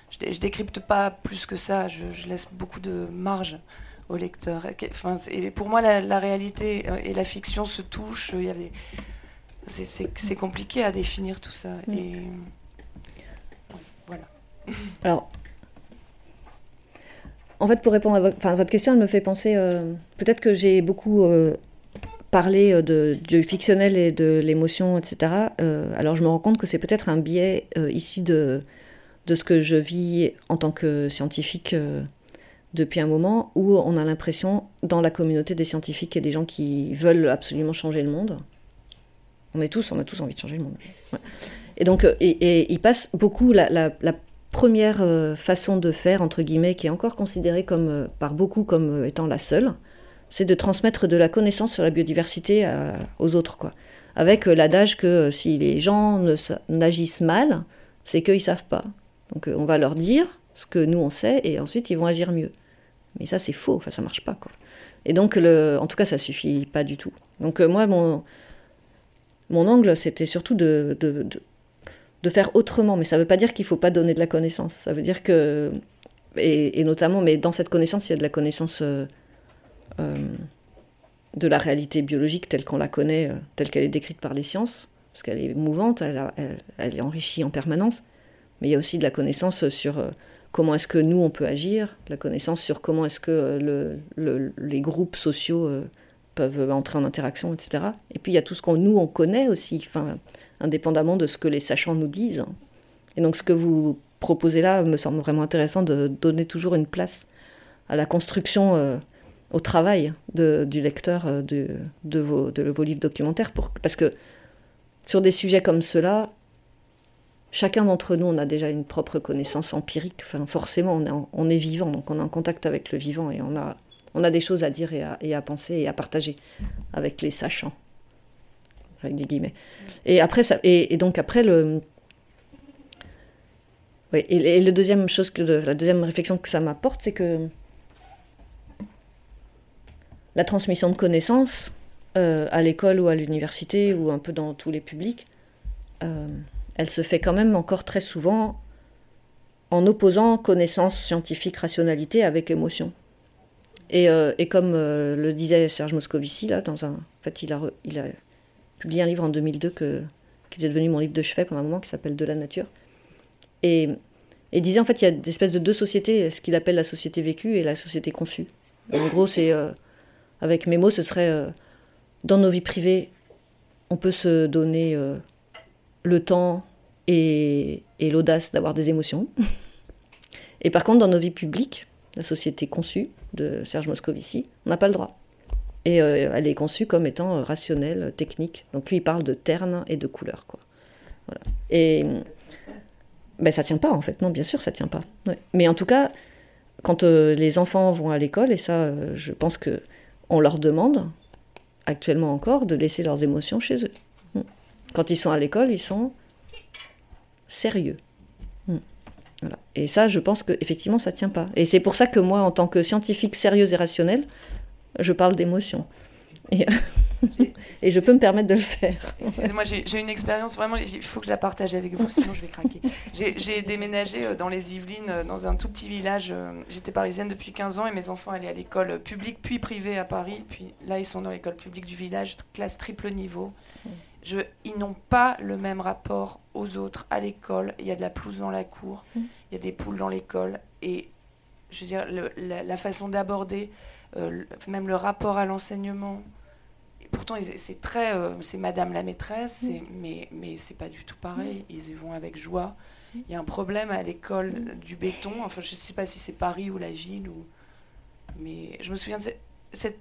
je, je, décrypte pas plus que ça. Je, laisse beaucoup de marge au lecteur. Enfin, et pour moi, la, réalité et la fiction se touchent. Il y avait. C'est compliqué à définir tout ça. Et voilà. *laughs* Alors, en fait, pour répondre à votre, votre question, elle me fait penser. Euh, peut-être que j'ai beaucoup euh, parler euh, de, du fictionnel et de l'émotion, etc., euh, alors je me rends compte que c'est peut-être un biais euh, issu de, ce que je vis en tant que scientifique depuis un moment, où on a l'impression, dans la communauté des scientifiques et des gens qui veulent absolument changer le monde, on est tous, on a tous envie de changer le monde. Et donc, il passe beaucoup la, la, la première façon de faire, entre guillemets, qui est encore considérée comme, par beaucoup comme étant la seule, c'est de transmettre de la connaissance sur la biodiversité aux autres, quoi. Avec euh, l'adage que euh, si les gens n'agissent mal, c'est qu'ils savent pas. Donc euh, on va leur dire ce que nous on sait et ensuite ils vont agir mieux. Mais ça c'est faux, enfin ça marche pas, quoi. Et donc le, en tout cas ça suffit pas du tout. Donc moi mon mon angle c'était surtout de, de, de, faire autrement, mais ça veut pas dire qu'il faut pas donner de la connaissance. Ça veut dire que et, notamment, mais dans cette connaissance il y a de la connaissance euh, de la réalité biologique telle qu'on la connaît, euh, telle qu'elle est décrite par les sciences, parce qu'elle est mouvante, elle, est enrichie en permanence, mais il y a aussi de la connaissance sur comment est-ce que nous, on peut agir, de la connaissance sur comment est-ce que le, les groupes sociaux peuvent entrer en interaction, etc. Et puis il y a tout ce qu'on nous, on connaît aussi, enfin, indépendamment de ce que les sachants nous disent. Et donc ce que vous proposez là me semble vraiment intéressant de donner toujours une place à la construction, euh, au travail du lecteur euh, de, vos, livres documentaires. Parce que sur des sujets comme ceux-là, chacun d'entre nous, on a déjà une propre connaissance empirique. Forcément, on est, vivant, donc on est en contact avec le vivant et on a, des choses à dire et à, penser et à partager avec les sachants. Avec des guillemets. Et, après, et donc après, le, et, la deuxième réflexion que ça m'apporte, c'est que la transmission de connaissances euh, à l'école ou à l'université ou un peu dans tous les publics, euh, elle se fait quand même encore très souvent en opposant connaissance scientifique, rationalité avec émotion. Et, euh, comme le disait Serge Moscovici, là, dans un, en fait, il a, il publié un livre en 2002 que, qui était devenu mon livre de chevet pendant un moment, qui s'appelle De la nature. Et, et disait en fait il y a des espèces de deux sociétés, ce qu'il appelle la société vécue et la société conçue. En gros, c'est avec mes mots, ce serait euh, dans nos vies privées, on peut se donner euh, le temps et, l'audace d'avoir des émotions. *laughs* et par contre, dans nos vies publiques, la société conçue de Serge Moscovici, on n'a pas le droit. Et elle est conçue comme étant rationnelle, technique. Donc lui, il parle de terne et de couleur. Quoi. Et ben, ça tient pas en fait. Non, bien sûr, ça tient pas. Mais en tout cas, quand euh, les enfants vont à l'école, et ça, euh, je pense que on leur demande actuellement encore de laisser leurs émotions chez eux. Hmm. Quand ils sont à l'école, ils sont sérieux. Voilà. Et ça, je pense que effectivement, ça tient pas. Et c'est pour ça que moi, en tant que scientifique sérieuse et rationnelle, je parle d'émotions. *laughs* et, je peux me permettre de le faire. Excusez-moi, j'ai une expérience vraiment, il faut que je la partage avec vous, sinon je vais craquer. J'ai déménagé euh, dans les Yvelines, euh, dans un tout petit village. Euh, j'étais parisienne depuis 15 ans et mes enfants allaient à l'école publique puis privée à Paris. Puis là, ils sont dans l'école publique du village, classe triple niveau. Ils n'ont pas le même rapport aux autres à l'école. Il y a de la pelouse dans la cour, il y a des poules dans l'école. Et je veux dire, la, façon d'aborder, même le rapport à l'enseignement, pourtant c'est très euh, c'est madame la maîtresse mm. mais mais c'est pas du tout pareil. Mm. ils y vont avec joie. Mm. il y a un problème à l'école du béton. Enfin je sais pas si c'est Paris ou la ville ou mais je me souviens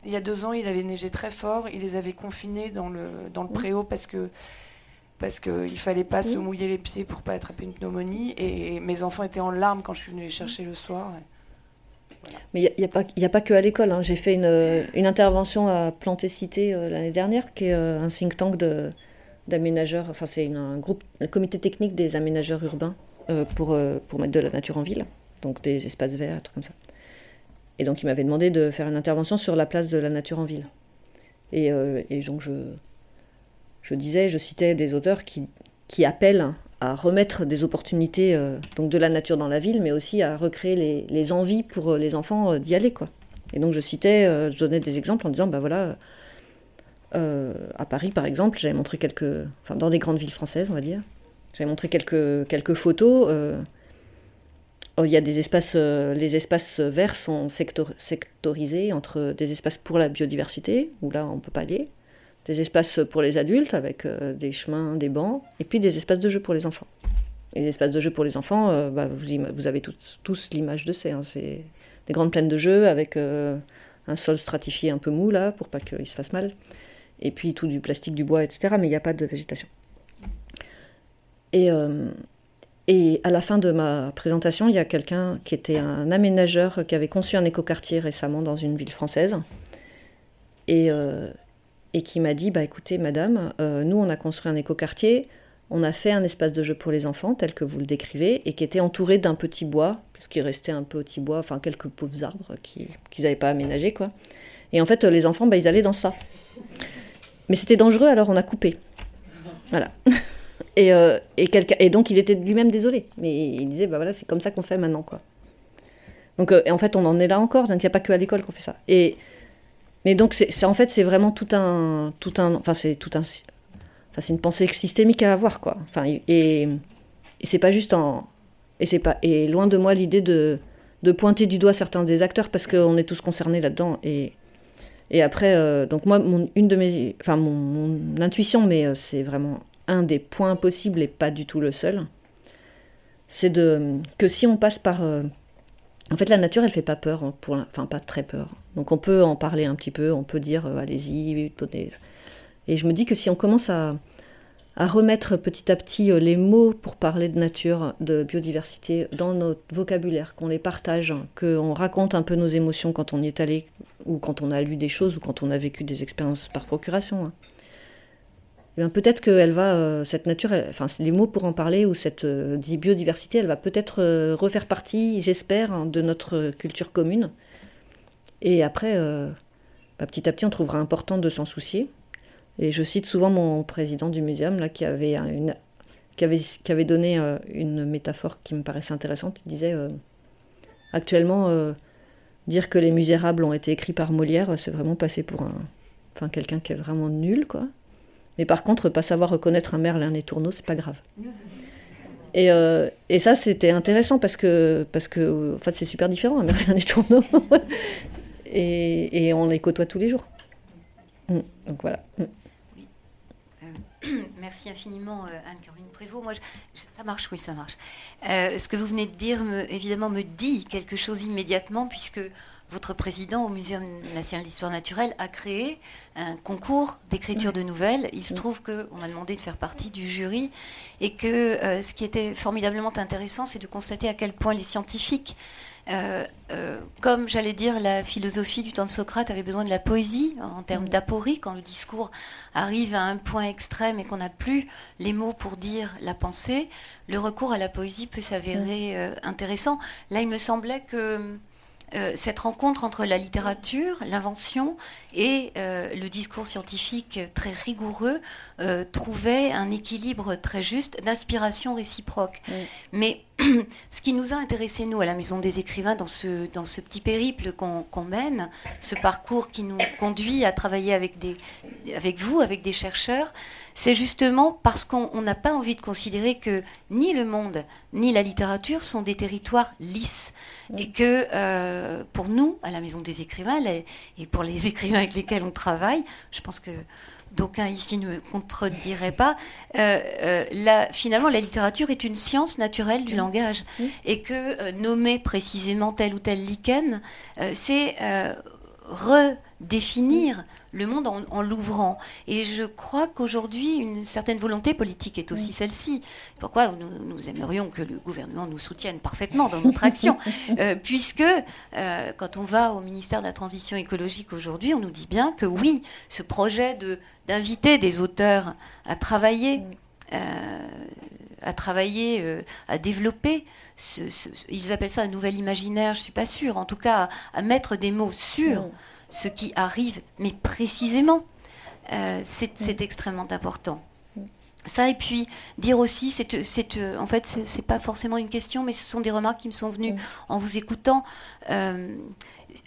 il y a deux ans il avait neigé très fort. Il les avait confinés dans le dans le préau parce que parce qu'il fallait pas se mouiller les pieds pour pas attraper une pneumonie. Et mes enfants étaient en larmes quand je suis venue les chercher le soir mais il n'y a, a, pas que à l'école. Hein. J'ai fait une, une, intervention à Planté Cité euh, l'année dernière, qui est euh, un think tank d'aménageurs. Enfin, c'est un groupe, un comité technique des aménageurs urbains euh, pour, pour mettre de la nature en ville, donc des espaces verts, trucs comme ça. Et donc, il m'avait demandé de faire une intervention sur la place de la nature en ville. Et, et donc, je, je disais, je citais des auteurs qui, qui appellent à remettre des opportunités euh, donc de la nature dans la ville, mais aussi à recréer les, envies pour euh, les enfants euh, d'y aller. Quoi. Et donc je citais, je donnais des exemples en disant, ben voilà, à Paris par exemple, j'avais montré quelques, enfin dans des grandes villes françaises, on va dire, j'avais montré quelques, quelques photos. Oh, il y a des espaces, les espaces verts sont sectorisés entre des espaces pour la biodiversité, où là on peut pas aller, des espaces pour les adultes avec euh, des chemins, des bancs, et puis des espaces de jeu pour les enfants. Et les espaces de jeu pour les enfants, euh, bah, vous, avez tous, l'image de ces. Hein. c'est des grandes plaines de jeu avec euh, un sol stratifié un peu mou là pour pas qu'il se fasse mal, et puis tout du plastique, du bois, etc. Mais il n'y a pas de végétation. Et, et à la fin de ma présentation, il y a quelqu'un qui était un aménageur qui avait conçu un écoquartier récemment dans une ville française. Et qui m'a dit bah écoutez madame, euh, nous on a construit un écoquartier, on a fait un espace de jeu pour les enfants tel que vous le décrivez et qui était entouré d'un petit bois parce qu'il restait un petit bois, enfin quelques pauvres arbres qu'ils n'avaient pas aménagés quoi. Et en fait les enfants bah, ils allaient dans ça. Mais c'était dangereux alors on a coupé. Voilà. *laughs* Et, euh, et, et, donc il était lui-même désolé, mais il disait bah voilà c'est comme ça qu'on fait maintenant quoi. Donc euh, et en fait on en est là encore, donc il n'y a pas que à l'école qu'on fait ça. Et mais donc, c'est en fait, c'est vraiment tout un, tout un, enfin, c'est tout un, Enfin, c'est une pensée systémique à avoir, quoi. Enfin, et, c'est pas juste en. Et, c'est pas, et loin de moi l'idée de, de pointer du doigt certains des acteurs parce qu'on est tous concernés là-dedans. Et, et après, euh, donc moi, mon, une de mes. Enfin, mon, mon intuition, mais euh, c'est vraiment un des points possibles et pas du tout le seul. C'est de que si on passe par. euh, en fait, la nature, elle fait pas peur, hein, enfin pas très peur. Donc on peut en parler un petit peu, on peut dire euh, allez-y. Et je me dis que si on commence à, remettre petit à petit euh, les mots pour parler de nature, de biodiversité dans notre vocabulaire, qu'on les partage, qu'on raconte un peu nos émotions quand on y est allé, ou quand on a lu des choses, ou quand on a vécu des expériences par procuration. hein. Eh peut-être que elle va, euh, cette nature, enfin les mots pour en parler, ou cette euh, biodiversité, elle va peut-être euh, refaire partie, j'espère, hein, de notre culture commune. Et après, bah, petit à petit, on trouvera important de s'en soucier. Et je cite souvent mon président du muséum là, qui, avait donné une métaphore qui me paraissait intéressante. Il disait actuellement, dire que Les Misérables ont été écrits par Molière, c'est vraiment passer pour un, quelqu'un qui est vraiment nul, quoi. Mais par contre, pas savoir reconnaître un Merlin et Tourneau, c'est pas grave. Et, euh, et ça, c'était intéressant parce que, parce que c'est super différent, un Merlin *laughs* et Tourneau. et, et on les côtoie tous les jours. Mm. Donc voilà. Mm. *clears throat* Merci infiniment, euh, Anne-Caroline Prévost. Moi, ça marche, oui, ça marche. Euh, ce que vous venez de dire, me- évidemment, me dit quelque chose immédiatement, puisque votre président au Muséum national d'histoire naturelle a créé un concours d'écriture de nouvelles. Il se trouve qu'on m'a demandé de faire partie du jury et que euh, ce qui était formidablement intéressant, c'est de constater à quel point les scientifiques euh, euh, comme j'allais dire, la philosophie du temps de Socrate avait besoin de la poésie en termes d'aporie, quand le discours arrive à un point extrême et qu'on n'a plus les mots pour dire la pensée, le recours à la poésie peut s'avérer euh, intéressant. Là, il me semblait que euh, cette rencontre entre la littérature, l'invention et euh, le discours scientifique très rigoureux euh, trouvait un équilibre très juste d'inspiration réciproque. Mais *clears throat* ce qui nous a intéressé, nous, à la Maison des écrivains, dans ce, dans ce petit périple qu'on mène, ce parcours qui nous conduit à travailler avec, des, avec vous, avec des chercheurs, c'est justement parce qu'on on n'a pas envie de considérer que ni le monde, ni la littérature sont des territoires lisses. Et que euh, pour nous, à la Maison des écrivains, les- et pour les *laughs* écrivains avec lesquels on travaille, je pense que d'aucuns ici ne me contrediraient pas, euh, euh, la- finalement, la littérature est une science naturelle du langage. Et que nommer précisément tel ou tel lichen, c'est redéfinir le monde en, en l'ouvrant. Et je crois qu'aujourd'hui, une certaine volonté politique est aussi celle-ci. Pourquoi nous, nous aimerions que le gouvernement nous soutienne parfaitement dans notre action *laughs* Euh, Puisque, euh, quand on va au ministère de la Transition écologique aujourd'hui, on nous dit bien que oui, ce projet de d'inviter des auteurs à travailler euh, à travailler, euh, à développer. Ce, ce- ils appellent ça un nouvel imaginaire, je suis pas sûre. En tout cas, à, à mettre des mots sur. Ce qui arrive, mais précisément. Euh, c'est c'est extrêmement important. Ça et puis dire aussi, c'est, euh, en fait, c'est, c'est pas forcément une question, mais ce sont des remarques qui me sont venues en vous écoutant. Euh,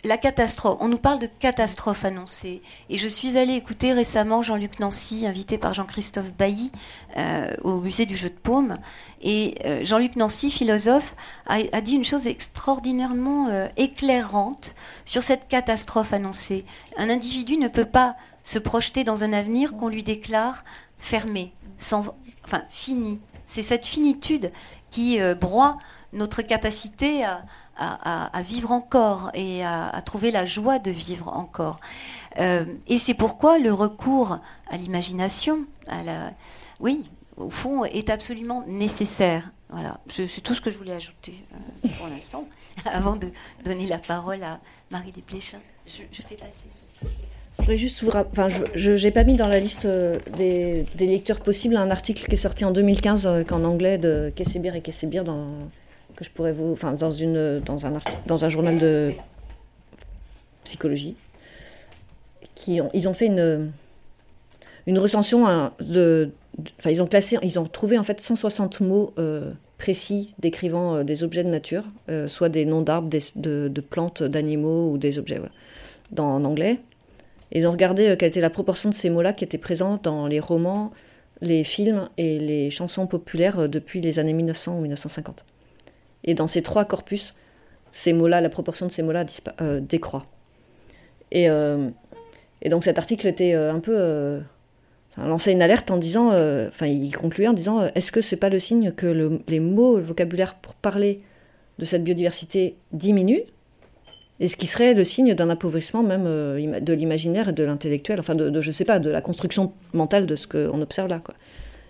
la catastrophe. On nous parle de catastrophe annoncée. Et je suis allée écouter récemment Jean-Luc Nancy, invité par Jean-Christophe Bailly euh, au musée du jeu de paume. Et euh, Jean-Luc Nancy, philosophe, a, dit une chose extraordinairement euh, éclairante sur cette catastrophe annoncée. Un individu ne peut pas se projeter dans un avenir qu'on lui déclare fermé, sans, enfin fini. C'est cette finitude qui broie notre capacité à, à- vivre encore et à, trouver la joie de vivre encore. Euh, et c'est pourquoi le recours à l'imagination, à la, oui, au fond, est absolument nécessaire. Voilà, c'est tout ce que je voulais ajouter euh, pour l'instant, *laughs* avant de donner la parole à Marie Desplechin. Je, je fais passer. Je juste vous enfin, je n'ai pas mis dans la liste euh, des, lecteurs possibles un article qui est sorti en 2015 euh, qu'en anglais de Kessebir et Kessebir dans que je pourrais vous, enfin dans une dans un journal de psychologie, qui ont, ils ont fait une une recension hein, de, enfin ils ont classé, ils ont trouvé en fait 160 mots euh, précis décrivant euh, des objets de nature, euh, soit des noms d'arbres, de, de plantes, d'animaux ou des objets, dans, en anglais. Ils ont regardé quelle était la proportion de ces mots-là qui étaient présents dans les romans les films et les chansons populaires depuis les années 1900 ou 1950. Et dans ces trois corpus, ces mots-là, la proportion de ces mots-là décroît. Et, et, donc cet article était un peu lançait une alerte en disant, enfin il concluait en disant, est-ce que c'est pas le signe que les mots, le vocabulaire pour parler de cette biodiversité diminue? Et ce qui serait le signe d'un appauvrissement même euh, de l'imaginaire et de l'intellectuel, enfin de, je sais pas, de la construction mentale de ce qu'on observe là.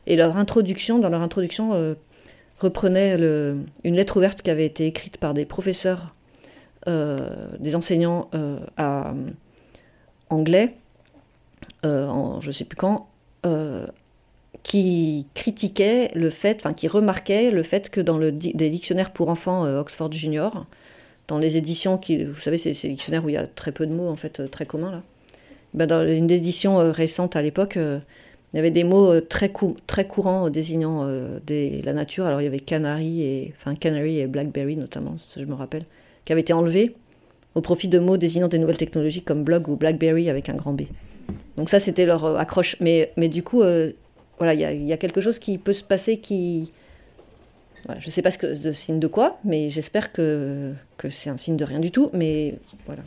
Et leur introduction, dans leur introduction, euh, reprenait une lettre ouverte qui avait été écrite par des professeurs, euh, des enseignants à anglais, en je sais plus quand, qui critiquaient le fait, enfin qui remarquaient le fait que dans le, des dictionnaires pour enfants Oxford Junior, dans les éditions, qui, vous savez, c'est ces dictionnaires où il y a très peu de mots, en fait, euh, très communs, là. Ben, dans une édition euh, récente à l'époque, euh, il y avait des mots très, très courants désignant des, la nature. Alors, il y avait canary et, enfin, canary et blackberry, notamment, je me rappelle, qui avaient été enlevés au profit de mots désignant des nouvelles technologies comme blog ou blackberry avec un grand B. Donc ça, c'était leur accroche. Mais, mais du coup, voilà, il y, y, a quelque chose qui peut se passer qui, je ne sais pas ce que, de signe de quoi, mais j'espère que, que c'est un signe de rien du tout. Mais voilà.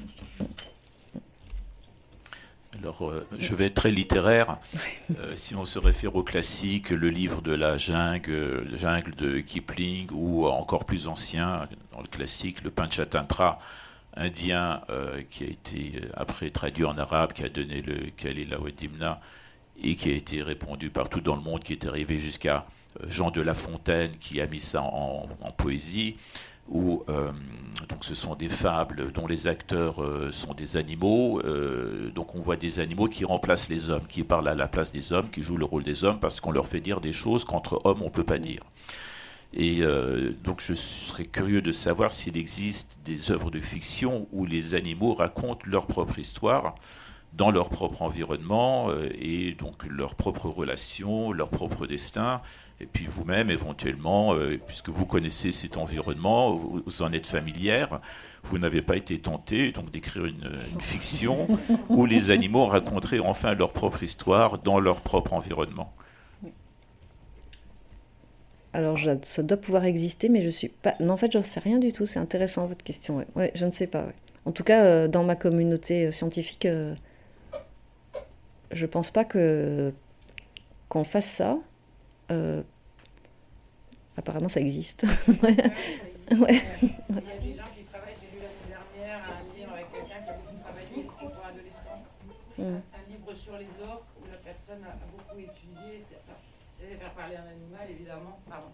Alors, euh, je vais être très littéraire. Euh, si on se réfère au classique, le livre de la jungle, jungle de Kipling, ou encore plus ancien, dans le classique, le Panchatantra indien, euh, qui a été après traduit en arabe, qui a donné le Kalila Dimna, et qui a été répandu partout dans le monde, qui est arrivé jusqu'à Jean de La Fontaine qui a mis ça en, poésie, où euh, donc ce sont des fables dont les acteurs euh, sont des animaux. Euh, donc on voit des animaux qui remplacent les hommes, qui parlent à la place des hommes, qui jouent le rôle des hommes parce qu'on leur fait dire des choses qu'entre hommes on ne peut pas dire. Et donc je serais curieux de savoir s'il existe des œuvres de fiction où les animaux racontent leur propre histoire dans leur propre environnement et donc leurs propres relations, leur propre destin, et puis vous-même, éventuellement, euh, puisque vous connaissez cet environnement, vous, en êtes familière, vous n'avez pas été tenté donc d'écrire une, fiction *laughs* où les animaux raconteraient enfin leur propre histoire dans leur propre environnement. Alors, ça doit pouvoir exister, mais je suis pas. Non, en fait, je ne sais rien du tout. C'est intéressant votre question. Ouais. je ne sais pas. En tout cas, euh, dans ma communauté euh, scientifique, je pense pas que qu'on fasse ça. Euh, apparemment, ça existe. ouais. Il y a des gens qui travaillent, j'ai lu la semaine dernière un livre avec quelqu'un qui a beaucoup travaillé pour adolescents, mm. un livre sur les orques où la personne a, beaucoup étudié, c'est faire parler un animal évidemment, pardon.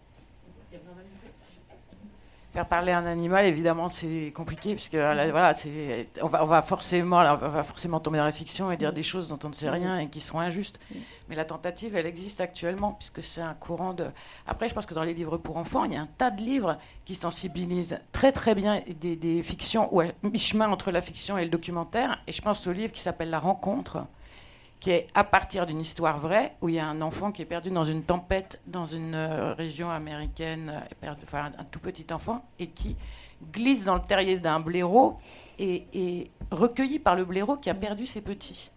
Il y a besoin d'un Faire parler un animal, évidemment, c'est compliqué, puisque voilà, on, va, forcément, on va forcément tomber dans la fiction et dire des choses dont on ne sait rien et qui sont injustes. Mais la tentative, elle existe actuellement, puisque c'est un courant de... Après, je pense que dans les livres pour enfants, il y a un tas de livres qui sensibilisent très très bien des, des fictions, ou mi-chemin entre la fiction et le documentaire. Et je pense au livre qui s'appelle La Rencontre, qui est à partir d'une histoire vraie, où il y a un enfant qui est perdu dans une tempête dans une euh, région américaine, euh, enfin un tout petit enfant, et qui glisse dans le terrier d'un blaireau et est recueilli par le blaireau qui a perdu ses petits.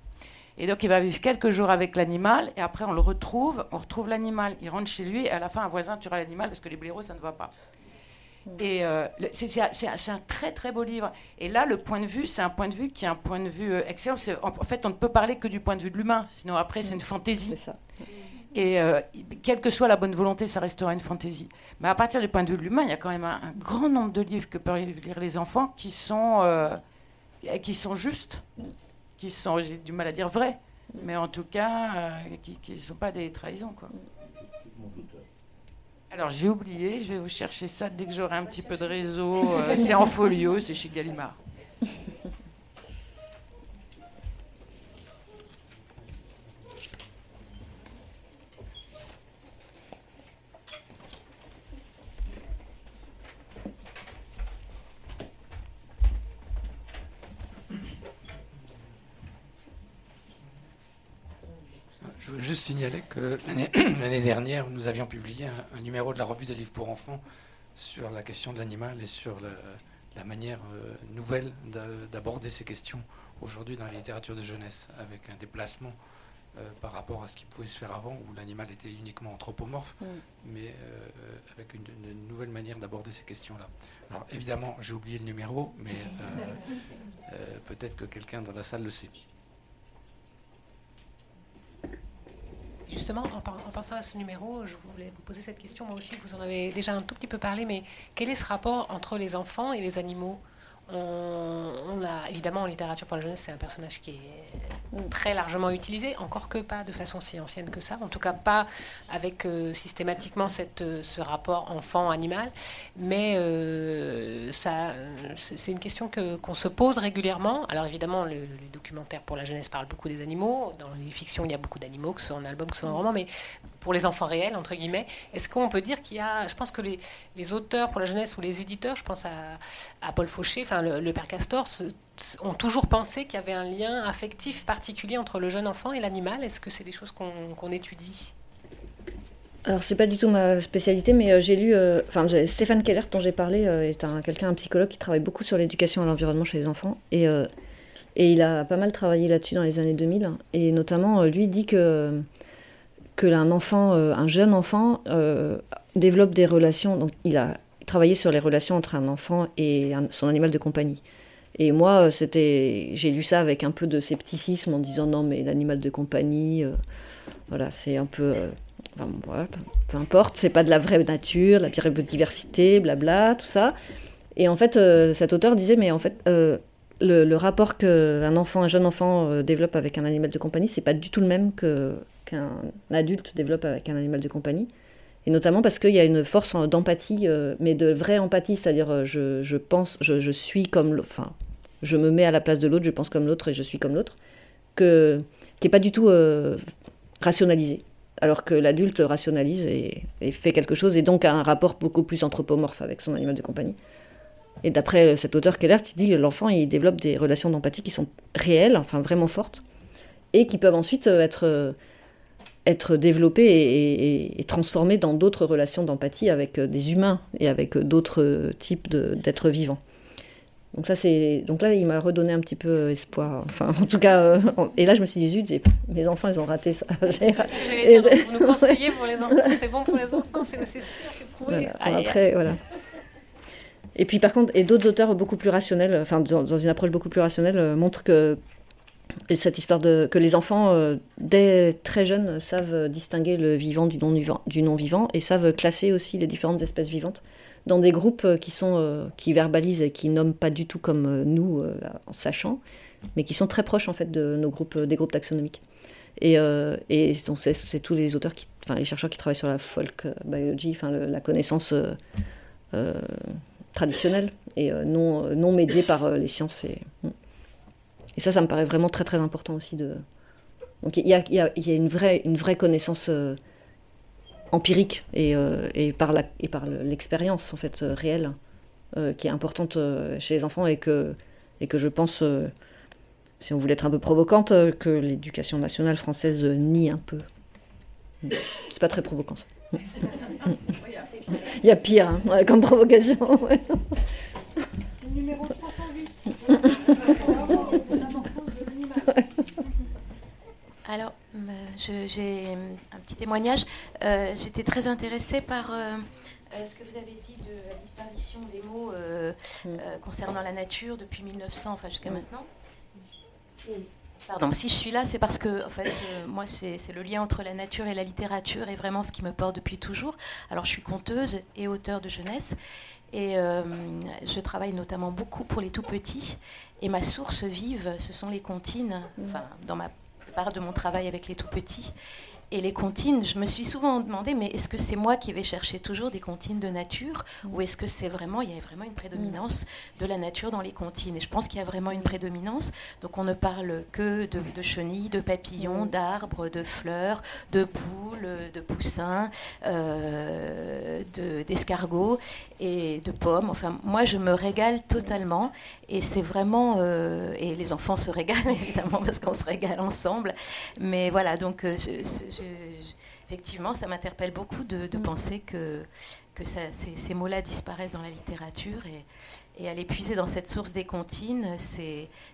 Et donc il va vivre quelques jours avec l'animal, et après on le retrouve, on retrouve l'animal, il rentre chez lui, et à la fin un voisin tuera l'animal parce que les blaireaux ça ne va pas. Et euh, c'est un très très beau livre. Et là, le point de vue, c'est un point de vue qui est un point de vue euh, excellent. En, fait, on ne peut parler que du point de vue de l'humain, sinon après, c'est une fantaisie. Ça. Et euh, quelle que soit la bonne volonté, ça restera une fantaisie. Mais à partir du point de vue de l'humain, il y a quand même un, grand nombre de livres que peuvent lire les enfants qui sont, qui sont justes, qui sont, j'ai du mal à dire vrais, mais en tout cas, qui ne sont pas des trahisons. Quoi. Alors j'ai oublié, je vais vous chercher ça dès que j'aurai un petit peu de réseau. Euh, c'est en folio, c'est chez Gallimard. *laughs* juste signaler que *clears throat* l'année dernière, nous avions publié un, numéro de la revue des livres pour enfants sur la question de l'animal et sur la, manière euh, nouvelle d'aborder ces questions aujourd'hui dans la littérature de jeunesse, avec un déplacement par rapport à ce qui pouvait se faire avant, où l'animal était uniquement anthropomorphe, mais avec une, une nouvelle manière d'aborder ces questions-là. Alors évidemment, j'ai oublié le numéro, mais peut-être que quelqu'un dans la salle le sait. Justement, en, pensant à ce numéro, je voulais vous poser cette question. Moi aussi, vous en avez déjà un tout petit peu parlé, mais quel est ce rapport entre les enfants et les animaux? On, a évidemment en littérature pour la jeunesse, c'est un personnage qui est mm. très largement utilisé, encore que pas de façon si ancienne que ça, en tout cas pas avec euh, systématiquement cette, euh, ce rapport enfant-animal, mais euh, ça, c'est une question que, qu'on se pose régulièrement. Alors évidemment, le, les documentaires pour la jeunesse parlent beaucoup des animaux, dans les fictions il y a beaucoup d'animaux, que ce soit en album, que ce soit en roman, mais pour les enfants réels, entre guillemets, est-ce qu'on peut dire qu'il y a, je pense que les, les, auteurs pour la jeunesse ou les éditeurs, je pense à, à Paul Fauché, enfin le, père Castor, ont toujours pensé qu'il y avait un lien affectif particulier entre le jeune enfant et l'animal. Est-ce que c'est des choses qu'on étudie? Alors c'est pas du tout ma spécialité, mais euh, j'ai lu, euh, enfin Stéphane Keller dont j'ai parlé euh, est un quelqu'un un psychologue qui travaille beaucoup sur l'éducation à l'environnement chez les enfants et et il a pas mal travaillé là-dessus dans les années 2000 et notamment lui dit que que un enfant, un jeune enfant développe des relations. Donc il a travaillé sur les relations entre un enfant et son animal de compagnie. Et moi, euh, c'était, j'ai lu ça avec un peu de scepticisme en disant non, mais l'animal de compagnie, euh, voilà, c'est un peu, euh, voilà, peu, importe, c'est pas de la vraie nature, la biodiversité, blabla, tout ça. Et en fait, cet auteur disait, mais en fait, le, le, rapport qu'un enfant, un jeune enfant développe avec un animal de compagnie, c'est pas du tout le même que qu'un adulte développe avec un animal de compagnie. Et notamment parce qu'il y a une force d'empathie, mais de vraie empathie, c'est-à-dire je, je, pense, je, je suis comme, enfin, je me mets à la place de l'autre, je pense comme l'autre et je suis comme l'autre, que, qui n'est pas du tout euh, rationalisé. Alors que l'adulte rationalise et, fait quelque chose et donc a un rapport beaucoup plus anthropomorphe avec son animal de compagnie. Et d'après cet auteur Keller, il dit que l'enfant il développe des relations d'empathie qui sont réelles, enfin vraiment fortes, et qui peuvent ensuite euh, être, euh, être développées et, et transformées dans d'autres relations d'empathie avec des humains et avec d'autres types d'êtres vivants. Donc ça c'est donc là il m'a redonné un petit peu euh, espoir. Enfin en tout cas euh, et là je me suis dit zut mes enfants ils ont raté ça. C'est ce que Vous nous conseillez pour les enfants c'est bon pour les enfants c'est sûr c'est prouvé. après voilà. Et puis par contre et d'autres auteurs beaucoup plus rationnels enfin dans, une approche beaucoup plus rationnelle euh, montrent que cette histoire de que les enfants dès très jeunes savent distinguer le vivant du non vivant du non vivant et savent classer aussi les différentes espèces vivantes dans des groupes euh, qui, sont, euh, qui verbalisent et qui nomment pas du tout comme euh, nous, en sachant, mais qui sont très proches en fait de nos groupes, des groupes taxonomiques. Et, et c'est tous les auteurs, qui, enfin les chercheurs qui travaillent sur la folk biology, enfin la connaissance traditionnelle et non, non médiée par les sciences. Et, hmm. Et ça, ça me paraît vraiment très très important aussi de. Donc il y a, y a, y a une, vraie, une vraie connaissance empirique et, euh, et par la, et par l'expérience en fait euh, réelle euh, qui est importante chez les enfants et que, et que je pense, si on voulait être un peu provocante, que l'éducation nationale française nie un peu. C'est pas très provocant ça. Il y a pire hein, comme provocation. numéro 308. *laughs* Alors, j'ai un petit témoignage. Euh, j'étais très intéressée par euh, euh, ce que vous avez dit de la disparition des mots mm. concernant la nature depuis 1900, enfin jusqu'à mm. maintenant. Pardon, si je suis là, c'est parce que, en fait, moi, c'est le lien entre la nature et la littérature est vraiment ce qui me porte depuis toujours. Alors, je suis conteuse et auteure de jeunesse. Et je travaille notamment beaucoup pour les tout petits. Et ma source vive, ce sont les comptines. Mm. Enfin, dans ma de mon travail avec les tout petits. Et les comptines, je me suis souvent demandé, mais est-ce que c'est moi qui vais chercher toujours des comptines de nature ou est-ce que c'est vraiment, il y a vraiment une prédominance de la nature dans les comptines? Et je pense qu'il y a vraiment une prédominance. Donc on ne parle que de, chenilles, de papillons, d'arbres, de fleurs, de poules, de poussins, euh, d'escargots et de pommes. Enfin, moi, je me régale totalement et c'est vraiment... Euh, et les enfants se régalent, *laughs* évidemment, parce qu'on se régale ensemble. Mais voilà, donc... Euh, effectivement, ça m'interpelle beaucoup de, mm. penser que, que ces, mots-là disparaissent dans la littérature et, et à les puiser dans cette source des comptines,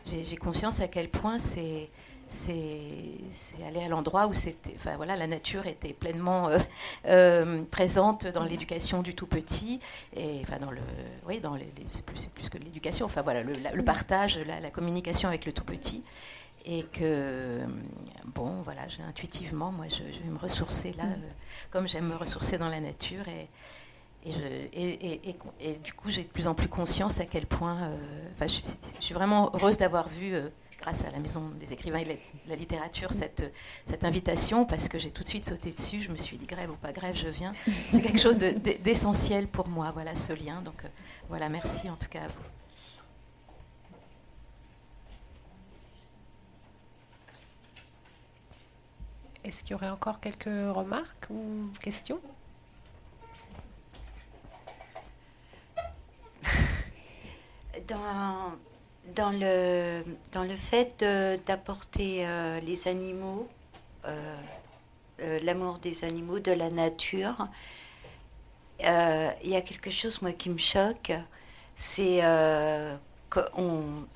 j'ai conscience à quel point c'est c'est aller à l'endroit où c'était, enfin voilà, la nature était pleinement euh, euh, présente dans l'éducation du tout petit et enfin dans le, oui, dans les, c'est plus, plus, que l'éducation, enfin voilà, le, partage, la, communication avec le tout petit et que bon, voilà, intuitivement, moi, je, vais me ressourcer là, mm. euh, comme j'aime me ressourcer dans la nature et et, je, et, et, du coup, j'ai de plus en plus conscience à quel point. je, je, suis vraiment heureuse d'avoir vu grâce à la Maison des écrivains et de la littérature, cette, cette invitation, parce que j'ai tout de suite sauté dessus. Je me suis dit, grève ou pas grève, je viens. C'est quelque chose d'essentiel pour moi, voilà, ce lien. Donc euh, voilà, merci en tout cas à vous. Est-ce qu'il y aurait encore quelques remarques ou questions? *laughs* Dans le fait d'apporter euh, les animaux, euh, euh, l'amour des animaux, de la nature, il y a quelque chose, moi, qui me choque. C'est qu'on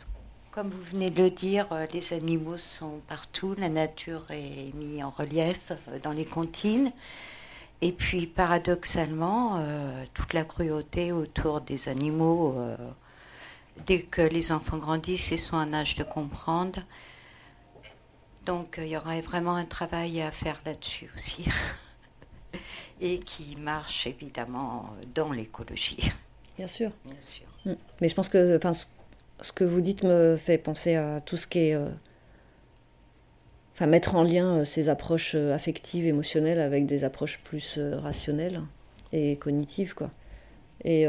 comme vous venez de le dire, les animaux sont partout, la nature est mise en relief dans les comptines. Et puis, paradoxalement, toute la cruauté autour des animaux dès que les enfants grandissent, ils sont en âge de comprendre. Donc il y aurait vraiment un travail à faire là-dessus aussi. *laughs* Et qui marche évidemment dans l'écologie. Bien sûr. Bien sûr. Mm. Mais je pense que enfin, ce que vous dites me fait penser à tout ce qui est. Euh, enfin, mettre en lien euh, ces approches euh, affectives, émotionnelles avec des approches plus rationnelles et cognitives, quoi. Et,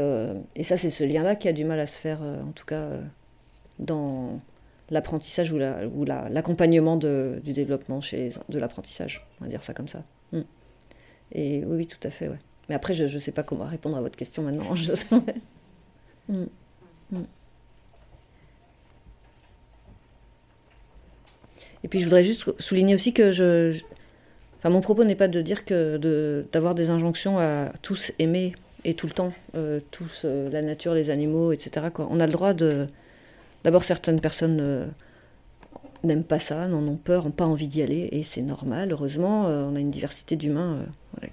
ça, c'est ce lien-là qui a du mal à se faire, en tout cas, dans l'apprentissage ou l'accompagnement la, du développement chez de l'apprentissage, on va dire ça comme ça. Mm. Et oui, tout à fait. Mais après, je ne sais pas comment répondre à votre question maintenant. *laughs* Et puis, je voudrais juste souligner aussi que je, enfin, mon propos n'est pas de dire que d'avoir des injonctions à tous aimer et tout le temps, euh, tous, euh, la nature, les animaux, etc. On a le droit de... D'abord, certaines personnes euh, n'aiment pas ça, n'en ont peur, n'ont pas envie d'y aller, et c'est normal, heureusement. on a une diversité d'humains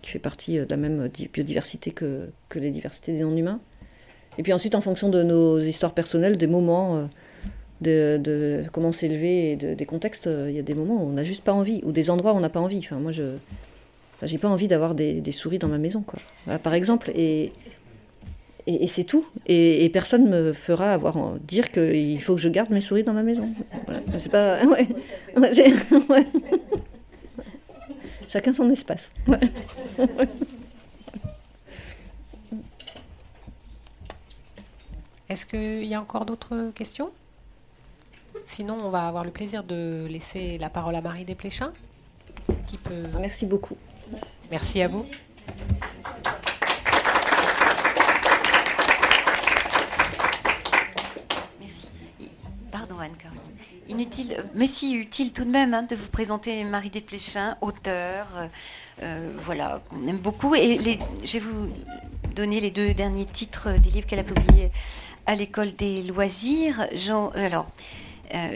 qui fait partie de la même biodiversité que, que les diversités des non-humains. Et puis ensuite, en fonction de nos histoires personnelles, des moments, de, comment s'élever des contextes, il y a des moments où on n'a juste pas envie, ou des endroits où on n'a pas envie. Enfin, moi, je j'ai pas envie d'avoir des, souris dans ma maison, quoi. par exemple, et, et, c'est tout. Et, personne me fera avoir dire qu'il faut que je garde mes souris dans ma maison. C'est pas. *laughs* *laughs* Chacun son espace. Est-ce qu'il y a encore d'autres questions? Sinon, on va avoir le plaisir de laisser la parole à Marie Desplechin. Qui peut... Merci beaucoup. Merci à vous. Merci. Pardon Anne-Caroline. Inutile, euh, mais si utile tout de même hein, de vous présenter Marie Desplechin, auteur, euh, euh, voilà, qu'on aime beaucoup. Et les, je vais vous donner les deux derniers titres des livres qu'elle a publiés à l'école des loisirs. Jean, alors,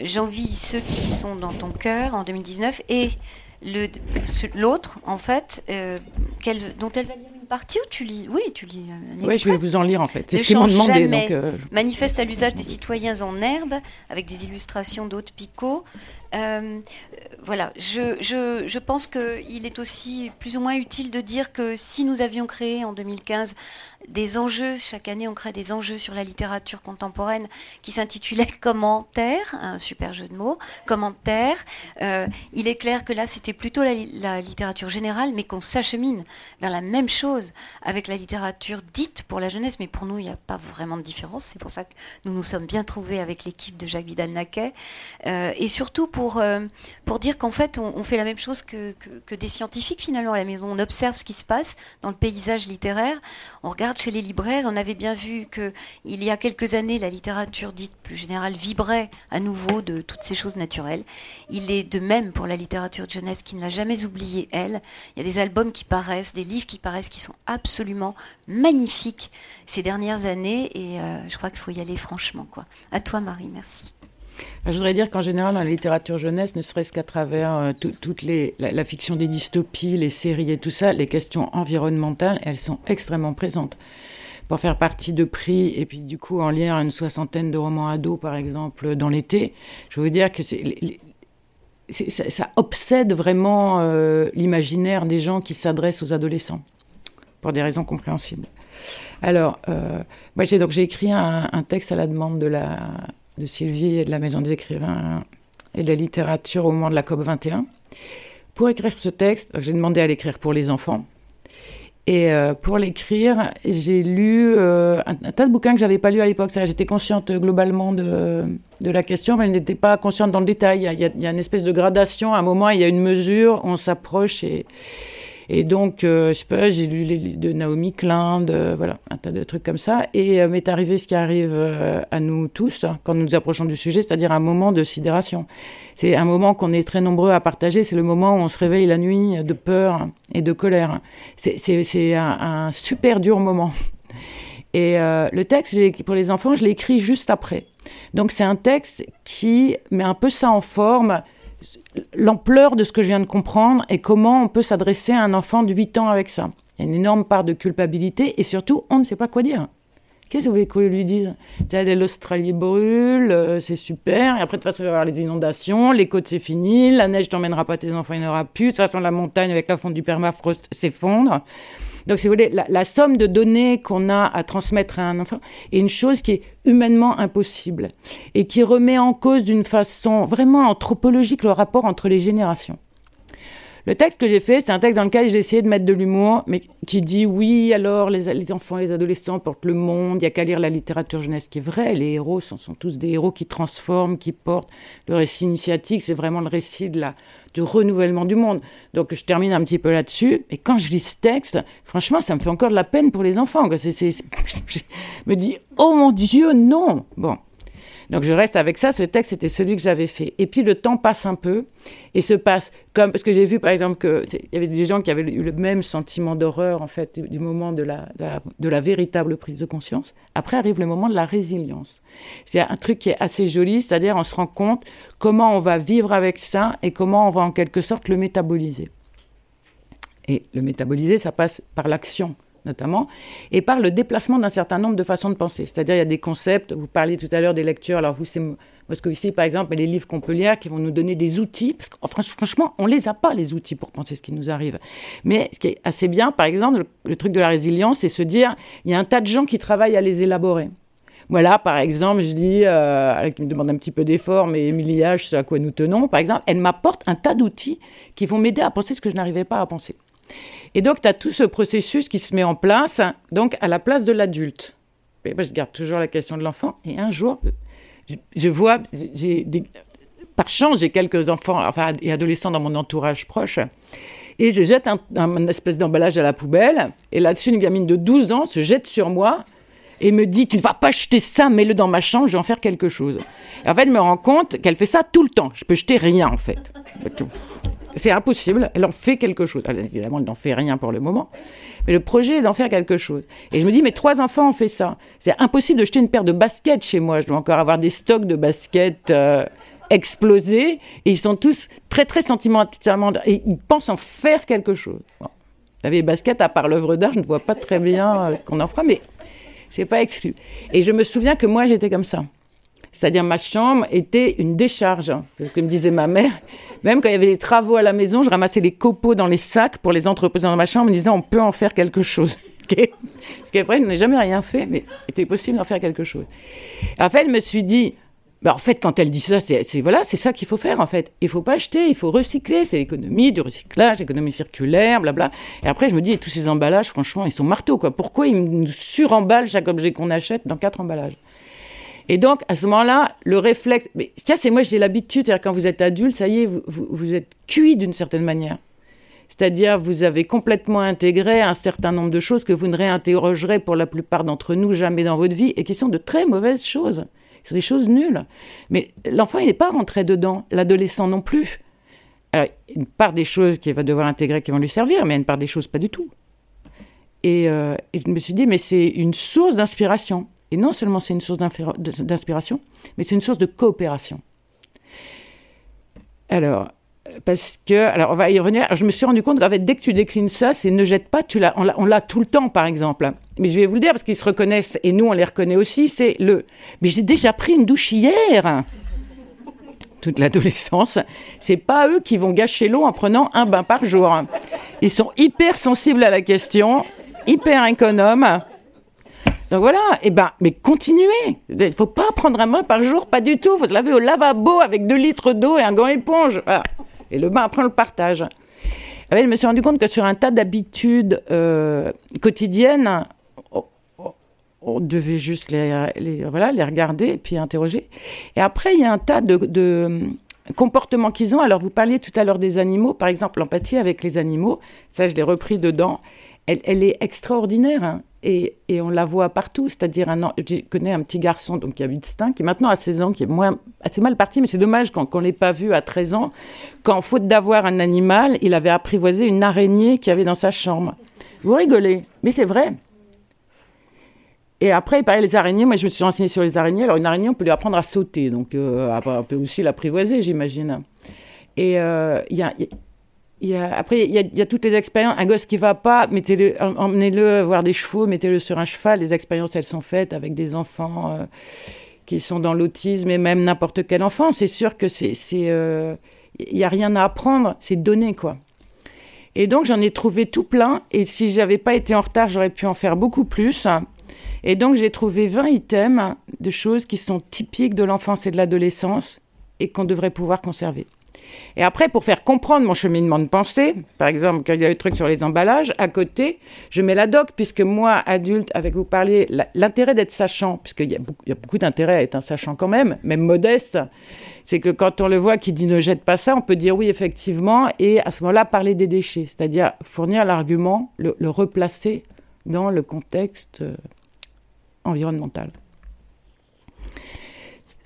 J'envie ceux qui sont dans ton cœur en 2019 et l'autre, en fait, euh, dont elle va lire une partie ou tu lis Oui, tu lis un Oui, je vais vous en lire en fait. C'est ce qu'ils m'ont demandé. Donc, euh, Manifeste à l'usage des citoyens en herbe, avec des illustrations d'autres picots. Euh, voilà, je, je, je pense qu'il est aussi plus ou moins utile de dire que si nous avions créé en 2015 des enjeux, chaque année on crée des enjeux sur la littérature contemporaine qui s'intitulait Commentaire, un super jeu de mots, Commentaire. Euh, il est clair que là c'était plutôt la, littérature générale, mais qu'on s'achemine vers la même chose avec la littérature dite pour la jeunesse, mais pour nous il n'y a pas vraiment de différence. C'est pour ça que nous nous sommes bien trouvés avec l'équipe de Jacques Vidal-Naquet. Euh, et surtout pour, euh, pour dire qu'en fait on, fait la même chose que, des scientifiques finalement à la maison. On observe ce qui se passe dans le paysage littéraire, on regarde chez les libraires, on avait bien vu que il y a quelques années, la littérature dite plus générale vibrait à nouveau de toutes ces choses naturelles. Il est de même pour la littérature de jeunesse qui ne l'a jamais oublié, elle. Il y a des albums qui paraissent, des livres qui paraissent qui sont absolument magnifiques ces dernières années et euh, je crois qu'il faut y aller franchement. À toi Marie, merci. Je voudrais dire qu'en général, dans la littérature jeunesse, ne serait-ce qu'à travers euh, toute la, fiction des dystopies, les séries et tout ça, les questions environnementales, elles sont extrêmement présentes. Pour faire partie de prix, et puis du coup en lire une soixantaine de romans ados, par exemple, dans l'été, je veux dire que ça, obsède vraiment euh, l'imaginaire des gens qui s'adressent aux adolescents, pour des raisons compréhensibles. Alors, euh, moi j'ai j'ai écrit un, texte à la demande de la de Sylvie et de la Maison des écrivains et de la littérature au moment de la COP 21. Pour écrire ce texte, j'ai demandé à l'écrire pour les enfants. Et euh, pour l'écrire, j'ai lu euh, un, tas de bouquins que j'avais pas lus à l'époque. J'étais consciente globalement de, de, la question, mais je n'étais pas consciente dans le détail. Il y, a, il y, a, une espèce de gradation. À un moment, il y a une mesure, on s'approche et, et donc, euh, je sais pas, j'ai lu les livres de Naomi Klein, de, voilà, un tas de trucs comme ça. Et euh, m'est arrivé ce qui arrive euh, à nous tous hein, quand nous nous approchons du sujet, c'est-à-dire un moment de sidération. C'est un moment qu'on est très nombreux à partager. C'est le moment où on se réveille la nuit de peur et de colère. C'est un, un super dur moment. Et euh, le texte, pour les enfants, je l'ai écrit juste après. Donc c'est un texte qui met un peu ça en forme l'ampleur de ce que je viens de comprendre et comment on peut s'adresser à un enfant de 8 ans avec ça. Il y a une énorme part de culpabilité et surtout, on ne sait pas quoi dire. Qu'est-ce que vous voulez qu'on lui dise? L'Australie brûle, euh, c'est super. Et après, de toute façon, il va y avoir les inondations, les côtes, c'est fini. La neige t'emmènera pas tes enfants, il n'y aura plus. De toute façon, la montagne avec la fonte du permafrost s'effondre. Donc, si vous voulez, la, somme de données qu'on a à transmettre à un enfant est une chose qui est humainement impossible et qui remet en cause d'une façon vraiment anthropologique le rapport entre les générations. Le texte que j'ai fait, c'est un texte dans lequel j'ai essayé de mettre de l'humour, mais qui dit oui, alors les, les, enfants, les adolescents portent le monde, il n'y a qu'à lire la littérature jeunesse qui est vraie, les héros sont, sont tous des héros qui transforment, qui portent. Le récit initiatique, c'est vraiment le récit de la, de renouvellement du monde. Donc je termine un petit peu là-dessus. Et quand je lis ce texte, franchement, ça me fait encore de la peine pour les enfants. *laughs* je me dis, oh mon Dieu, non. Bon. Donc je reste avec ça. Ce texte, c'était celui que j'avais fait. Et puis le temps passe un peu et se passe comme parce que j'ai vu par exemple qu'il y avait des gens qui avaient eu le même sentiment d'horreur en fait du, moment de la, de la, véritable prise de conscience. Après arrive le moment de la résilience. C'est un truc qui est assez joli, c'est-à-dire on se rend compte comment on va vivre avec ça et comment on va en quelque sorte le métaboliser. Et le métaboliser, ça passe par l'action notamment, et par le déplacement d'un certain nombre de façons de penser. C'est-à-dire, il y a des concepts, vous parliez tout à l'heure des lectures, alors vous, c'est ici, par exemple, les livres qu'on peut lire qui vont nous donner des outils, parce que franchement, on les a pas, les outils, pour penser ce qui nous arrive. Mais ce qui est assez bien, par exemple, le, truc de la résilience, c'est se dire, il y a un tas de gens qui travaillent à les élaborer. Voilà, par exemple, je dis, euh, me demande un petit peu d'effort, mais Emilia, je sais à quoi nous tenons, par exemple, elle m'apporte un tas d'outils qui vont m'aider à penser ce que je n'arrivais pas à penser. Et donc, tu as tout ce processus qui se met en place, donc à la place de l'adulte. Moi, je garde toujours la question de l'enfant. Et un jour, je, vois, par chance, j'ai quelques enfants enfin, et adolescents dans mon entourage proche. Et je jette un, espèce d'emballage à la poubelle. Et là-dessus, une gamine de 12 ans se jette sur moi et me dit Tu ne vas pas jeter ça, mets-le dans ma chambre, je vais en faire quelque chose. Et en fait, je me rends compte qu'elle fait ça tout le temps. Je peux jeter rien, en fait. C'est impossible. Elle en fait quelque chose. évidemment, elle n'en fait rien pour le moment. Mais le projet est d'en faire quelque chose. Et je me dis, mais trois enfants ont fait ça. C'est impossible de jeter une paire de baskets chez moi. Je dois encore avoir des stocks de baskets euh, explosés. Et ils sont tous très, très sentimentalement. Et ils pensent en faire quelque chose. Bon. Les baskets, à part l'œuvre d'art, je ne vois pas très bien euh, ce qu'on en fera, mais c'est pas exclu. Et je me souviens que moi, j'étais comme ça. C'est-à-dire ma chambre était une décharge. Ce que me disait ma mère. Même quand il y avait des travaux à la maison, je ramassais les copeaux dans les sacs pour les entreposer dans ma chambre en me disant on peut en faire quelque chose. *laughs* Ce qui est vrai, je n'ai jamais rien fait, mais il était possible d'en faire quelque chose. En fait, je me suis dit, bah en fait, quand elle dit ça, c'est voilà, c'est ça qu'il faut faire en fait. Il faut pas acheter, il faut recycler. C'est l'économie du recyclage, l'économie circulaire, blabla. Et après, je me dis, tous ces emballages, franchement, ils sont marteaux quoi. Pourquoi ils nous suremballent chaque objet qu'on achète dans quatre emballages? Et donc, à ce moment-là, le réflexe. Mais ce qu'il y a, c'est moi, j'ai l'habitude, c'est-à-dire quand vous êtes adulte, ça y est, vous, êtes cuit d'une certaine manière. C'est-à-dire, vous avez complètement intégré un certain nombre de choses que vous ne réinterrogerez pour la plupart d'entre nous jamais dans votre vie et qui sont de très mauvaises choses. Ce sont des choses nulles. Mais l'enfant, il n'est pas rentré dedans, l'adolescent non plus. Alors, une part des choses qu'il va devoir intégrer qui vont lui servir, mais une part des choses pas du tout. Et, euh, et je me suis dit, mais c'est une source d'inspiration. Et non seulement c'est une source d'inspiration, mais c'est une source de coopération. Alors, parce que, alors on va y revenir, je me suis rendu compte qu'en fait, dès que tu déclines ça, c'est ne jette pas, tu l'as, on l'a tout le temps, par exemple. Mais je vais vous le dire, parce qu'ils se reconnaissent, et nous, on les reconnaît aussi, c'est le « mais j'ai déjà pris une douche hier !» toute l'adolescence, c'est pas eux qui vont gâcher l'eau en prenant un bain par jour. Ils sont hyper sensibles à la question, hyper économes. Donc voilà, et ben, mais continuez. Il faut pas prendre un bain par jour, pas du tout. Faut se laver au lavabo avec deux litres d'eau et un gant éponge. Et le bain, après, on le partage. Eh ben, je me suis rendu compte que sur un tas d'habitudes euh, quotidiennes, on devait juste les, voilà, les regarder et puis interroger. Et après, il y a un tas de, hum, comportements qu'ils ont. Alors, vous parliez tout à l'heure des animaux, par exemple, l'empathie avec les animaux. Ça, je l'ai repris dedans. Elle, est extraordinaire hein. Et, on la voit partout. C'est-à-dire, un, je connais un petit garçon donc, qui habite Stein, qui maintenant a 16 ans, qui est assez mal parti, mais c'est dommage qu'on ne l'ait pas vu à 13 ans, quand, faute d'avoir un animal, il avait apprivoisé une araignée qu'il avait dans sa chambre. Vous rigolez, mais c'est vrai. Et après, il parlait des araignées. Moi, je me suis renseignée sur les araignées. Alors, une araignée, on peut lui apprendre à sauter. Donc, euh, on peut aussi l'apprivoiser, j'imagine. Et euh, il y, a, y, après, il y, a, toutes les expériences. Un gosse qui va pas, mettez-le, emmenez-le voir des chevaux, mettez-le sur un cheval. Les expériences, elles sont faites avec des enfants euh, qui sont dans l'autisme et même n'importe quel enfant. C'est sûr que c'est, il n'y a rien à apprendre, c'est donner, quoi. Et donc, j'en ai trouvé tout plein. Et si j'avais pas été en retard, j'aurais pu en faire beaucoup plus. Et donc j'ai trouvé 20 items de choses qui sont typiques de l'enfance et de l'adolescence et qu'on devrait pouvoir conserver. Et après, pour faire comprendre mon cheminement de pensée, par exemple, quand il y a le truc sur les emballages, à côté, je mets la doc, puisque moi, adulte, avec vous parler, l'intérêt d'être sachant, puisqu'il y a beaucoup, d'intérêt à être un sachant quand même, même modeste, c'est que quand on le voit qui dit ne jette pas ça, on peut dire oui, effectivement, et à ce moment-là, parler des déchets, c'est-à-dire fournir l'argument, le, le, replacer dans le contexte euh, environnementale.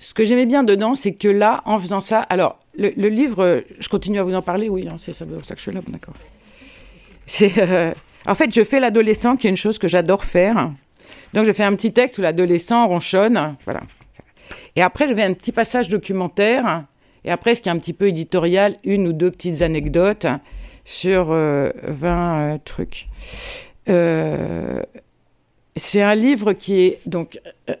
Ce que j'aimais bien dedans, c'est que là, en faisant ça, alors le, livre, je continue à vous en parler, oui, hein, c'est ça, ça, que je suis là, d'accord. Euh, en fait, je fais l'adolescent, qui est une chose que j'adore faire. Donc, je fais un petit texte où l'adolescent ronchonne, voilà. Et après, je fais un petit passage documentaire. Et après, ce qui est un petit peu éditorial, une ou deux petites anecdotes sur 20 euh, euh, trucs. Euh, c'est un livre qui est donc euh,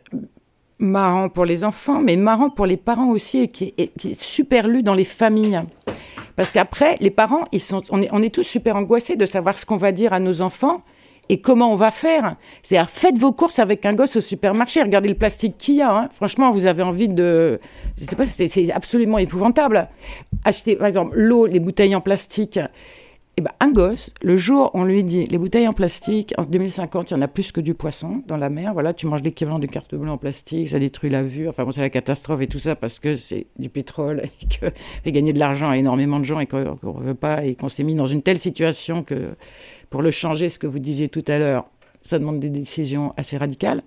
marrant pour les enfants, mais marrant pour les parents aussi, et qui est, super lu dans les familles. Parce qu'après, les parents, ils sont, on, est, on est tous super angoissés de savoir ce qu'on va dire à nos enfants et comment on va faire. C'est-à-dire, faites vos courses avec un gosse au supermarché, regardez le plastique qu'il y a. Hein. Franchement, vous avez envie de... Je sais pas, c'est absolument épouvantable. Achetez, par exemple, l'eau, les bouteilles en plastique. Eh ben, un gosse, le jour on lui dit les bouteilles en plastique, en 2050, il y en a plus que du poisson dans la mer. Voilà, tu manges l'équivalent de carte bleue en plastique, ça détruit la vue. Enfin, bon, c'est la catastrophe et tout ça parce que c'est du pétrole et que *laughs* fait gagner de l'argent à énormément de gens et qu'on ne veut pas et qu'on s'est mis dans une telle situation que pour le changer, ce que vous disiez tout à l'heure, ça demande des décisions assez radicales.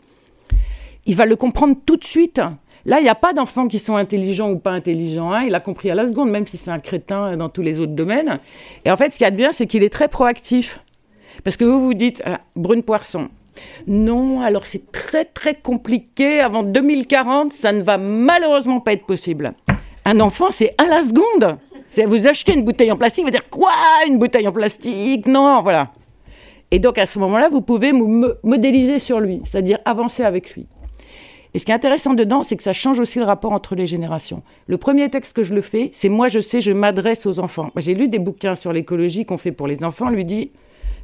Il va le comprendre tout de suite. Là, il n'y a pas d'enfants qui sont intelligents ou pas intelligents. Hein. Il a compris à la seconde, même si c'est un crétin dans tous les autres domaines. Et en fait, ce qu'il y a de bien, c'est qu'il est très proactif. Parce que vous vous dites, Brune Poisson, non, alors c'est très très compliqué. Avant 2040, ça ne va malheureusement pas être possible. Un enfant, c'est à la seconde. Vous achetez une bouteille en plastique, vous dire quoi? Une bouteille en plastique? Non, voilà. Et donc à ce moment-là, vous pouvez modéliser sur lui, c'est-à-dire avancer avec lui. Et ce qui est intéressant dedans, c'est que ça change aussi le rapport entre les générations. Le premier texte que je le fais, c'est moi, je sais, je m'adresse aux enfants. J'ai lu des bouquins sur l'écologie qu'on fait pour les enfants. lui dit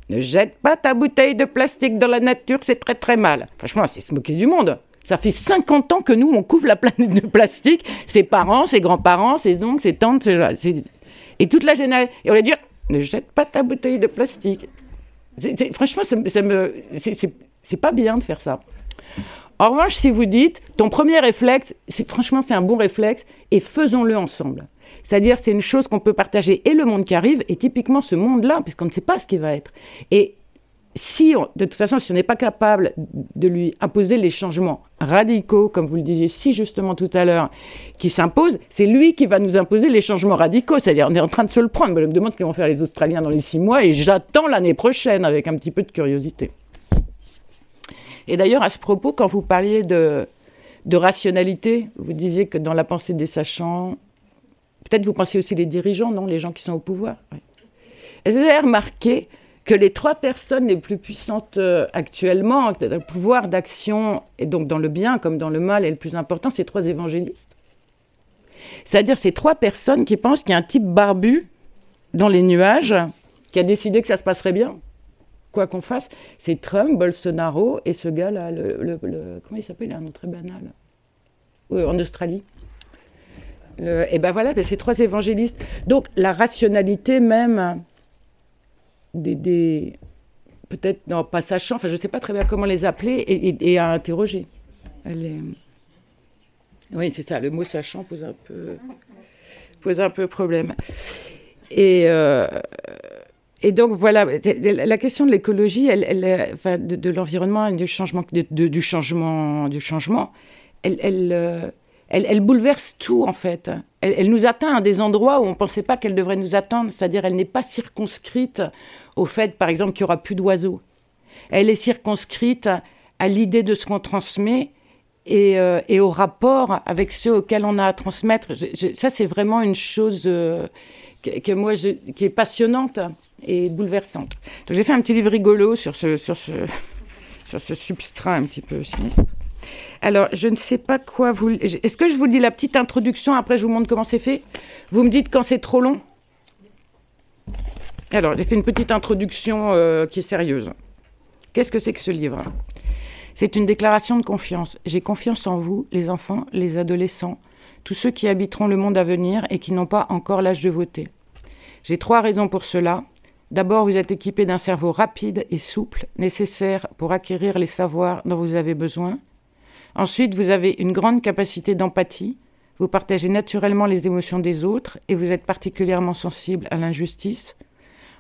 Ne jette pas ta bouteille de plastique dans la nature, c'est très très mal. Franchement, c'est se moquer du monde. Ça fait 50 ans que nous, on couvre la planète de plastique. Ses parents, ses grands-parents, ses oncles, ses tantes, et toute la génération. Et on lui dit Ne jette pas ta bouteille de plastique. franchement, ça, ça me, c'est pas bien de faire ça. En revanche, si vous dites, ton premier réflexe, franchement, c'est un bon réflexe, et faisons-le ensemble. C'est-à-dire, c'est une chose qu'on peut partager, et le monde qui arrive, et typiquement ce monde-là, puisqu'on ne sait pas ce qui va être. Et si, de toute façon, si on n'est pas capable de lui imposer les changements radicaux, comme vous le disiez si justement tout à l'heure, qui s'imposent, c'est lui qui va nous imposer les changements radicaux. C'est-à-dire, on est en train de se le prendre. Je me demande ce qu'ils vont faire les Australiens dans les six mois, et j'attends l'année prochaine avec un petit peu de curiosité. Et d'ailleurs, à ce propos, quand vous parliez de, rationalité, vous disiez que dans la pensée des sachants, peut-être vous pensez aussi les dirigeants, non Les gens qui sont au pouvoir. Est-ce que vous avez remarqué que les trois personnes les plus puissantes euh, actuellement, le pouvoir d'action, et donc dans le bien comme dans le mal, est le plus important, c'est trois évangélistes C'est-à-dire ces trois personnes qui pensent qu'il y a un type barbu dans les nuages qui a décidé que ça se passerait bien quoi qu'on fasse, c'est Trump, Bolsonaro et ce gars-là, le, comment il s'appelle Il a un nom très banal. Oui, en Australie. et ben voilà, ben ces trois évangélistes. Donc la rationalité même des, peut-être non pas sachant, enfin je ne sais pas très bien comment les appeler et, à interroger. Oui, c'est ça. Le mot sachant pose un peu pose un peu problème. Et euh, et donc voilà, la question de l'écologie, elle, enfin, de, l'environnement et du changement, du changement, du changement, elle, elle, euh, elle, bouleverse tout en fait. Elle, nous atteint à des endroits où on ne pensait pas qu'elle devrait nous attendre, c'est-à-dire elle n'est pas circonscrite au fait, par exemple, qu'il n'y aura plus d'oiseaux. Elle est circonscrite à l'idée de ce qu'on transmet et, euh, au rapport avec ceux auxquels on a à transmettre. ça, c'est vraiment une chose euh, que, moi, qui est passionnante et bouleversante. Donc j'ai fait un petit livre rigolo sur ce, sur ce, *laughs* sur ce substrat un petit peu sinistre. Alors, je ne sais pas quoi vous... Est-ce que je vous dis la petite introduction, après je vous montre comment c'est fait? Vous me dites quand c'est trop long? Alors, j'ai fait une petite introduction euh, qui est sérieuse. Qu'est-ce que c'est que ce livre? C'est une déclaration de confiance. J'ai confiance en vous, les enfants, les adolescents, tous ceux qui habiteront le monde à venir et qui n'ont pas encore l'âge de voter. J'ai trois raisons pour cela. D'abord, vous êtes équipé d'un cerveau rapide et souple, nécessaire pour acquérir les savoirs dont vous avez besoin. Ensuite, vous avez une grande capacité d'empathie. Vous partagez naturellement les émotions des autres et vous êtes particulièrement sensible à l'injustice.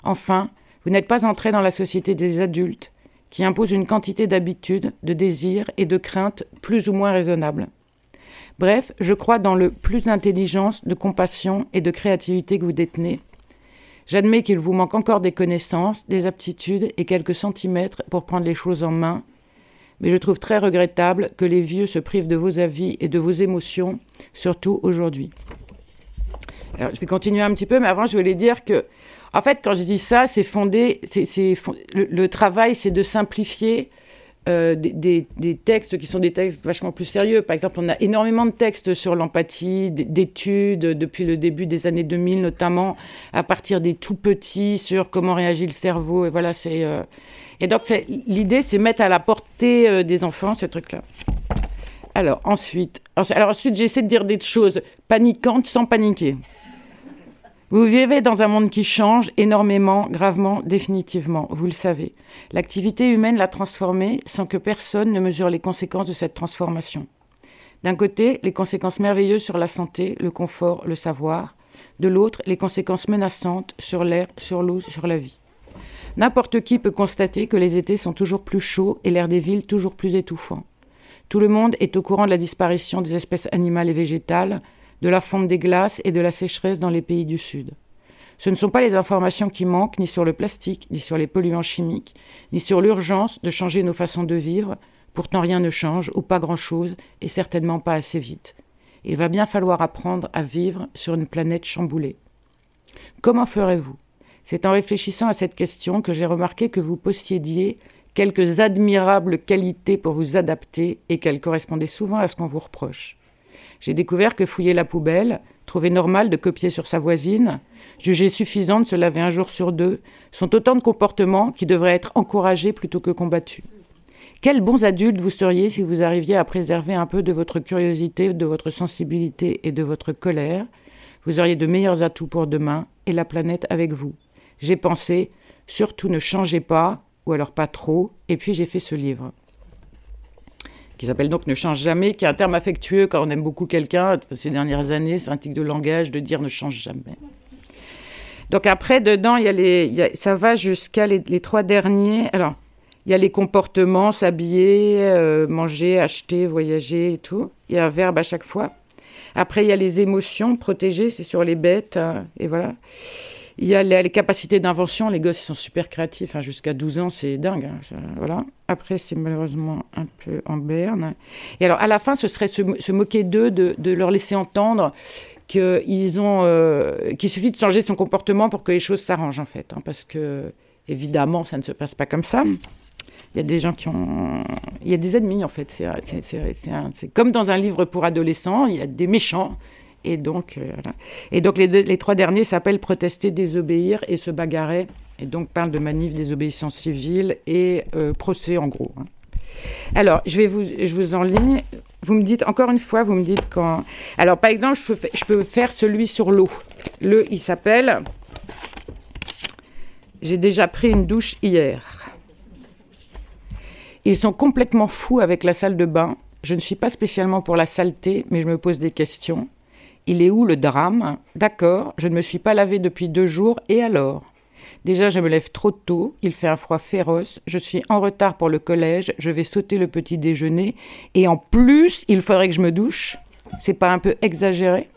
Enfin, vous n'êtes pas entré dans la société des adultes, qui impose une quantité d'habitudes, de désirs et de craintes plus ou moins raisonnables. Bref, je crois dans le plus d'intelligence, de compassion et de créativité que vous détenez, J'admets qu'il vous manque encore des connaissances, des aptitudes et quelques centimètres pour prendre les choses en main, mais je trouve très regrettable que les vieux se privent de vos avis et de vos émotions, surtout aujourd'hui. Alors, je vais continuer un petit peu, mais avant, je voulais dire que, en fait, quand je dis ça, c'est fondé, c'est, le, travail, c'est de simplifier euh, des, textes qui sont des textes vachement plus sérieux. Par exemple, on a énormément de textes sur l'empathie, d'études depuis le début des années 2000, notamment à partir des tout petits sur comment réagit le cerveau. Et voilà, c'est. Euh, et donc, l'idée, c'est mettre à la portée euh, des enfants ce truc-là. Alors ensuite, alors ensuite, j'essaie de dire des choses paniquantes sans paniquer. Vous vivez dans un monde qui change énormément, gravement, définitivement, vous le savez. L'activité humaine l'a transformé sans que personne ne mesure les conséquences de cette transformation. D'un côté, les conséquences merveilleuses sur la santé, le confort, le savoir. De l'autre, les conséquences menaçantes sur l'air, sur l'eau, sur la vie. N'importe qui peut constater que les étés sont toujours plus chauds et l'air des villes toujours plus étouffant. Tout le monde est au courant de la disparition des espèces animales et végétales, de la fonte des glaces et de la sécheresse dans les pays du Sud. Ce ne sont pas les informations qui manquent, ni sur le plastique, ni sur les polluants chimiques, ni sur l'urgence de changer nos façons de vivre. Pourtant rien ne change, ou pas grand-chose, et certainement pas assez vite. Il va bien falloir apprendre à vivre sur une planète chamboulée. Comment ferez-vous? C'est en réfléchissant à cette question que j'ai remarqué que vous possédiez quelques admirables qualités pour vous adapter et qu'elles correspondaient souvent à ce qu'on vous reproche. J'ai découvert que fouiller la poubelle, trouver normal de copier sur sa voisine, juger suffisant de se laver un jour sur deux, sont autant de comportements qui devraient être encouragés plutôt que combattus. Quels bons adultes vous seriez si vous arriviez à préserver un peu de votre curiosité, de votre sensibilité et de votre colère? Vous auriez de meilleurs atouts pour demain et la planète avec vous. J'ai pensé, surtout ne changez pas, ou alors pas trop, et puis j'ai fait ce livre qui s'appelle donc Ne change jamais, qui est un terme affectueux quand on aime beaucoup quelqu'un. Ces dernières années, c'est un tic de langage de dire ne change jamais. Donc après, dedans, il y a les, ça va jusqu'à les, trois derniers. Alors, il y a les comportements, s'habiller, euh, manger, acheter, voyager et tout. Il y a un verbe à chaque fois. Après, il y a les émotions, protéger, c'est sur les bêtes, hein, et voilà. Il y a les, capacités d'invention. Les gosses ils sont super créatifs. hein, Jusqu'à 12 ans, c'est dingue. hein, voilà. Après, c'est malheureusement un peu en berne. Et alors, à la fin, ce serait se, moquer d'eux, de, leur laisser entendre qu'ils euh, qu'il suffit de changer son comportement pour que les choses s'arrangent, en fait. hein, parce que, évidemment, ça ne se passe pas comme ça. Il y a des gens qui ont. Il y a des ennemis, en fait. C'est comme dans un livre pour adolescents, il y a des méchants. Et donc, euh, et donc les, trois derniers s'appellent Protester, désobéir et se bagarrer. Et donc parlent de manif, désobéissance civile et euh, procès, en gros. hein. Alors, je vais vous, je vous en ligne. Vous me dites, encore une fois, vous me dites quand. Alors, par exemple, je peux, je peux faire celui sur l'eau. Le, il s'appelle. J'ai déjà pris une douche hier. Ils sont complètement fous avec la salle de bain. Je ne suis pas spécialement pour la saleté, mais je me pose des questions. Il est où le drame? D'accord, je ne me suis pas lavé depuis deux jours, et alors? Déjà, je me lève trop tôt, il fait un froid féroce, je suis en retard pour le collège, je vais sauter le petit déjeuner, et en plus, il faudrait que je me douche. C'est pas un peu exagéré?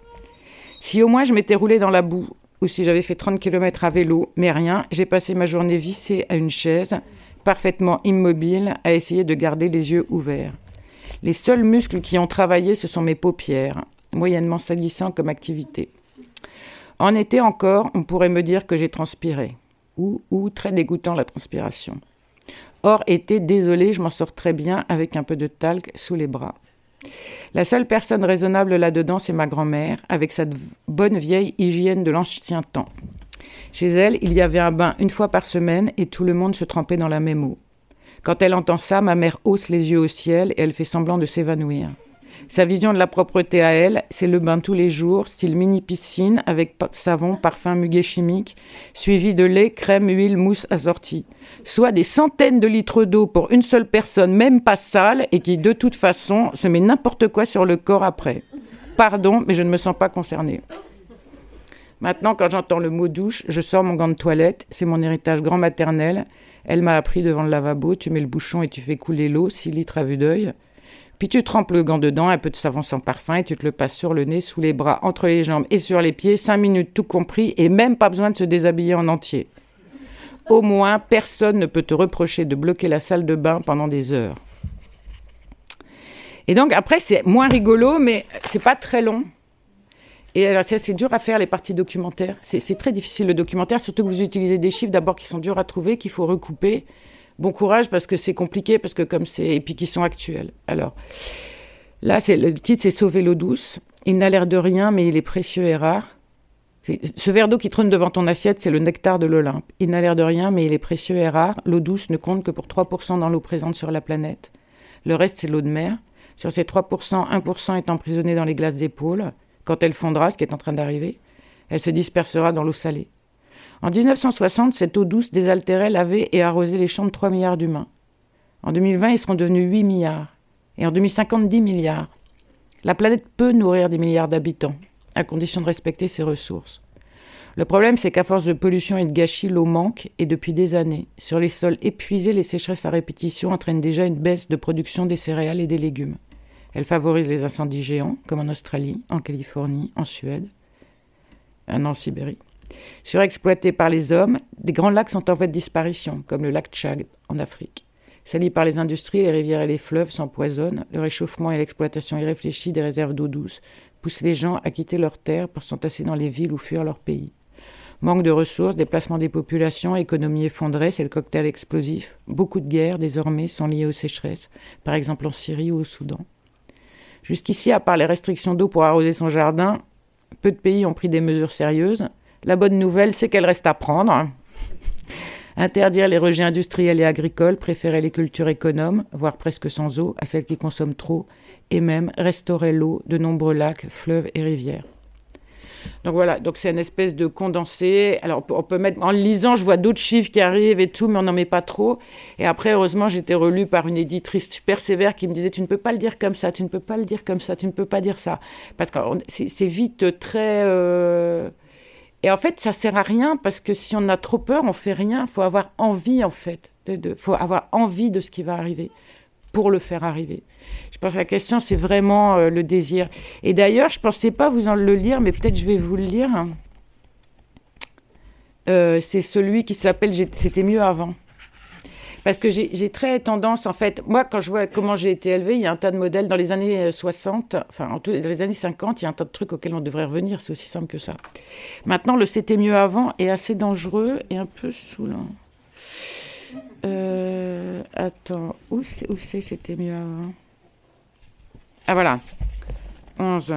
Si au moins je m'étais roulé dans la boue, ou si j'avais fait 30 km à vélo, mais rien, j'ai passé ma journée vissée à une chaise, parfaitement immobile, à essayer de garder les yeux ouverts. Les seuls muscles qui ont travaillé, ce sont mes paupières, moyennement salissants comme activité. En été encore, on pourrait me dire que j'ai transpiré, ou, ou très dégoûtant la transpiration. Hors été, désolé, je m'en sors très bien avec un peu de talc sous les bras. La seule personne raisonnable là-dedans, c'est ma grand-mère, avec cette bonne vieille hygiène de l'ancien temps. Chez elle, il y avait un bain une fois par semaine et tout le monde se trempait dans la même eau. Quand elle entend ça, ma mère hausse les yeux au ciel et elle fait semblant de s'évanouir. Sa vision de la propreté à elle, c'est le bain tous les jours, style mini-piscine, avec savon, parfum, muguet chimique, suivi de lait, crème, huile, mousse assortie. Soit des centaines de litres d'eau pour une seule personne, même pas sale, et qui, de toute façon, se met n'importe quoi sur le corps après. Pardon, mais je ne me sens pas concernée. Maintenant, quand j'entends le mot douche, je sors mon gant de toilette. C'est mon héritage grand maternel. Elle m'a appris devant le lavabo, tu mets le bouchon et tu fais couler l'eau, 6 litres à vue d'œil. Puis tu trempes le gant dedans, un peu de savon sans parfum, et tu te le passes sur le nez, sous les bras, entre les jambes et sur les pieds, 5 minutes tout compris, et même pas besoin de se déshabiller en entier. Au moins, personne ne peut te reprocher de bloquer la salle de bain pendant des heures. Et donc après, c'est moins rigolo, mais c'est pas très long. Et alors, c'est dur à faire les parties documentaires. C'est très difficile le documentaire, surtout que vous utilisez des chiffres d'abord qui sont durs à trouver, qu'il faut recouper. Bon courage parce que c'est compliqué, parce que comme c'est et puis qui sont actuels. Alors là, c'est le titre, c'est Sauver l'eau douce. Il n'a l'air de rien, mais il est précieux et rare. Ce verre d'eau qui trône devant ton assiette, c'est le nectar de l'Olympe. Il n'a l'air de rien, mais il est précieux et rare. L'eau douce ne compte que pour 3% dans l'eau présente sur la planète. Le reste, c'est l'eau de mer. Sur ces 3%, 1% est emprisonné dans les glaces des pôles. Quand elle fondra, ce qui est en train d'arriver, elle se dispersera dans l'eau salée. En 1960, cette eau douce désaltérait, lavait et arrosait les champs de 3 milliards d'humains. En 2020, ils seront devenus 8 milliards. Et en 2050, 10 milliards. La planète peut nourrir des milliards d'habitants, à condition de respecter ses ressources. Le problème, c'est qu'à force de pollution et de gâchis, l'eau manque, et depuis des années. Sur les sols épuisés, les sécheresses à répétition entraînent déjà une baisse de production des céréales et des légumes. Elles favorisent les incendies géants, comme en Australie, en Californie, en Suède, en Sibérie. Surexploités par les hommes, des grands lacs sont en de disparition, comme le lac Tchad en Afrique. Salis par les industries, les rivières et les fleuves s'empoisonnent. Le réchauffement et l'exploitation irréfléchie des réserves d'eau douce poussent les gens à quitter leurs terres pour s'entasser dans les villes ou fuir leur pays. Manque de ressources, déplacement des populations, économie effondrée, c'est le cocktail explosif. Beaucoup de guerres, désormais, sont liées aux sécheresses, par exemple en Syrie ou au Soudan. Jusqu'ici, à part les restrictions d'eau pour arroser son jardin, peu de pays ont pris des mesures sérieuses. La bonne nouvelle, c'est qu'elle reste à prendre. Interdire les rejets industriels et agricoles, préférer les cultures économes, voire presque sans eau, à celles qui consomment trop, et même restaurer l'eau de nombreux lacs, fleuves et rivières. Donc voilà, donc c'est une espèce de condensé. Alors on peut, mettre, en lisant, je vois d'autres chiffres qui arrivent et tout, mais on n'en met pas trop. Et après, heureusement, j'étais relue par une éditrice super sévère qui me disait Tu ne peux pas le dire comme ça, tu ne peux pas le dire comme ça, tu ne peux pas dire ça. Parce que c'est c'est vite très. euh, Et en fait, ça sert à rien parce que si on a trop peur, on fait rien. Il faut avoir envie, en fait. Il de, faut avoir envie de ce qui va arriver pour le faire arriver. Je pense que la question, c'est vraiment euh, le désir. Et d'ailleurs, je ne pensais pas vous en le lire, mais peut-être je vais vous le lire. euh, c'est celui qui s'appelle C'était mieux avant. Parce que j'ai très tendance, en fait, moi, quand je vois comment j'ai été élevée, il y a un tas de modèles dans les années 60, enfin, dans les années 50, il y a un tas de trucs auxquels on devrait revenir, c'est aussi simple que ça. Maintenant, le c'était mieux avant est assez dangereux et un peu saoulant. Euh, attends, où c'est c'était mieux avant? Ah voilà, 11.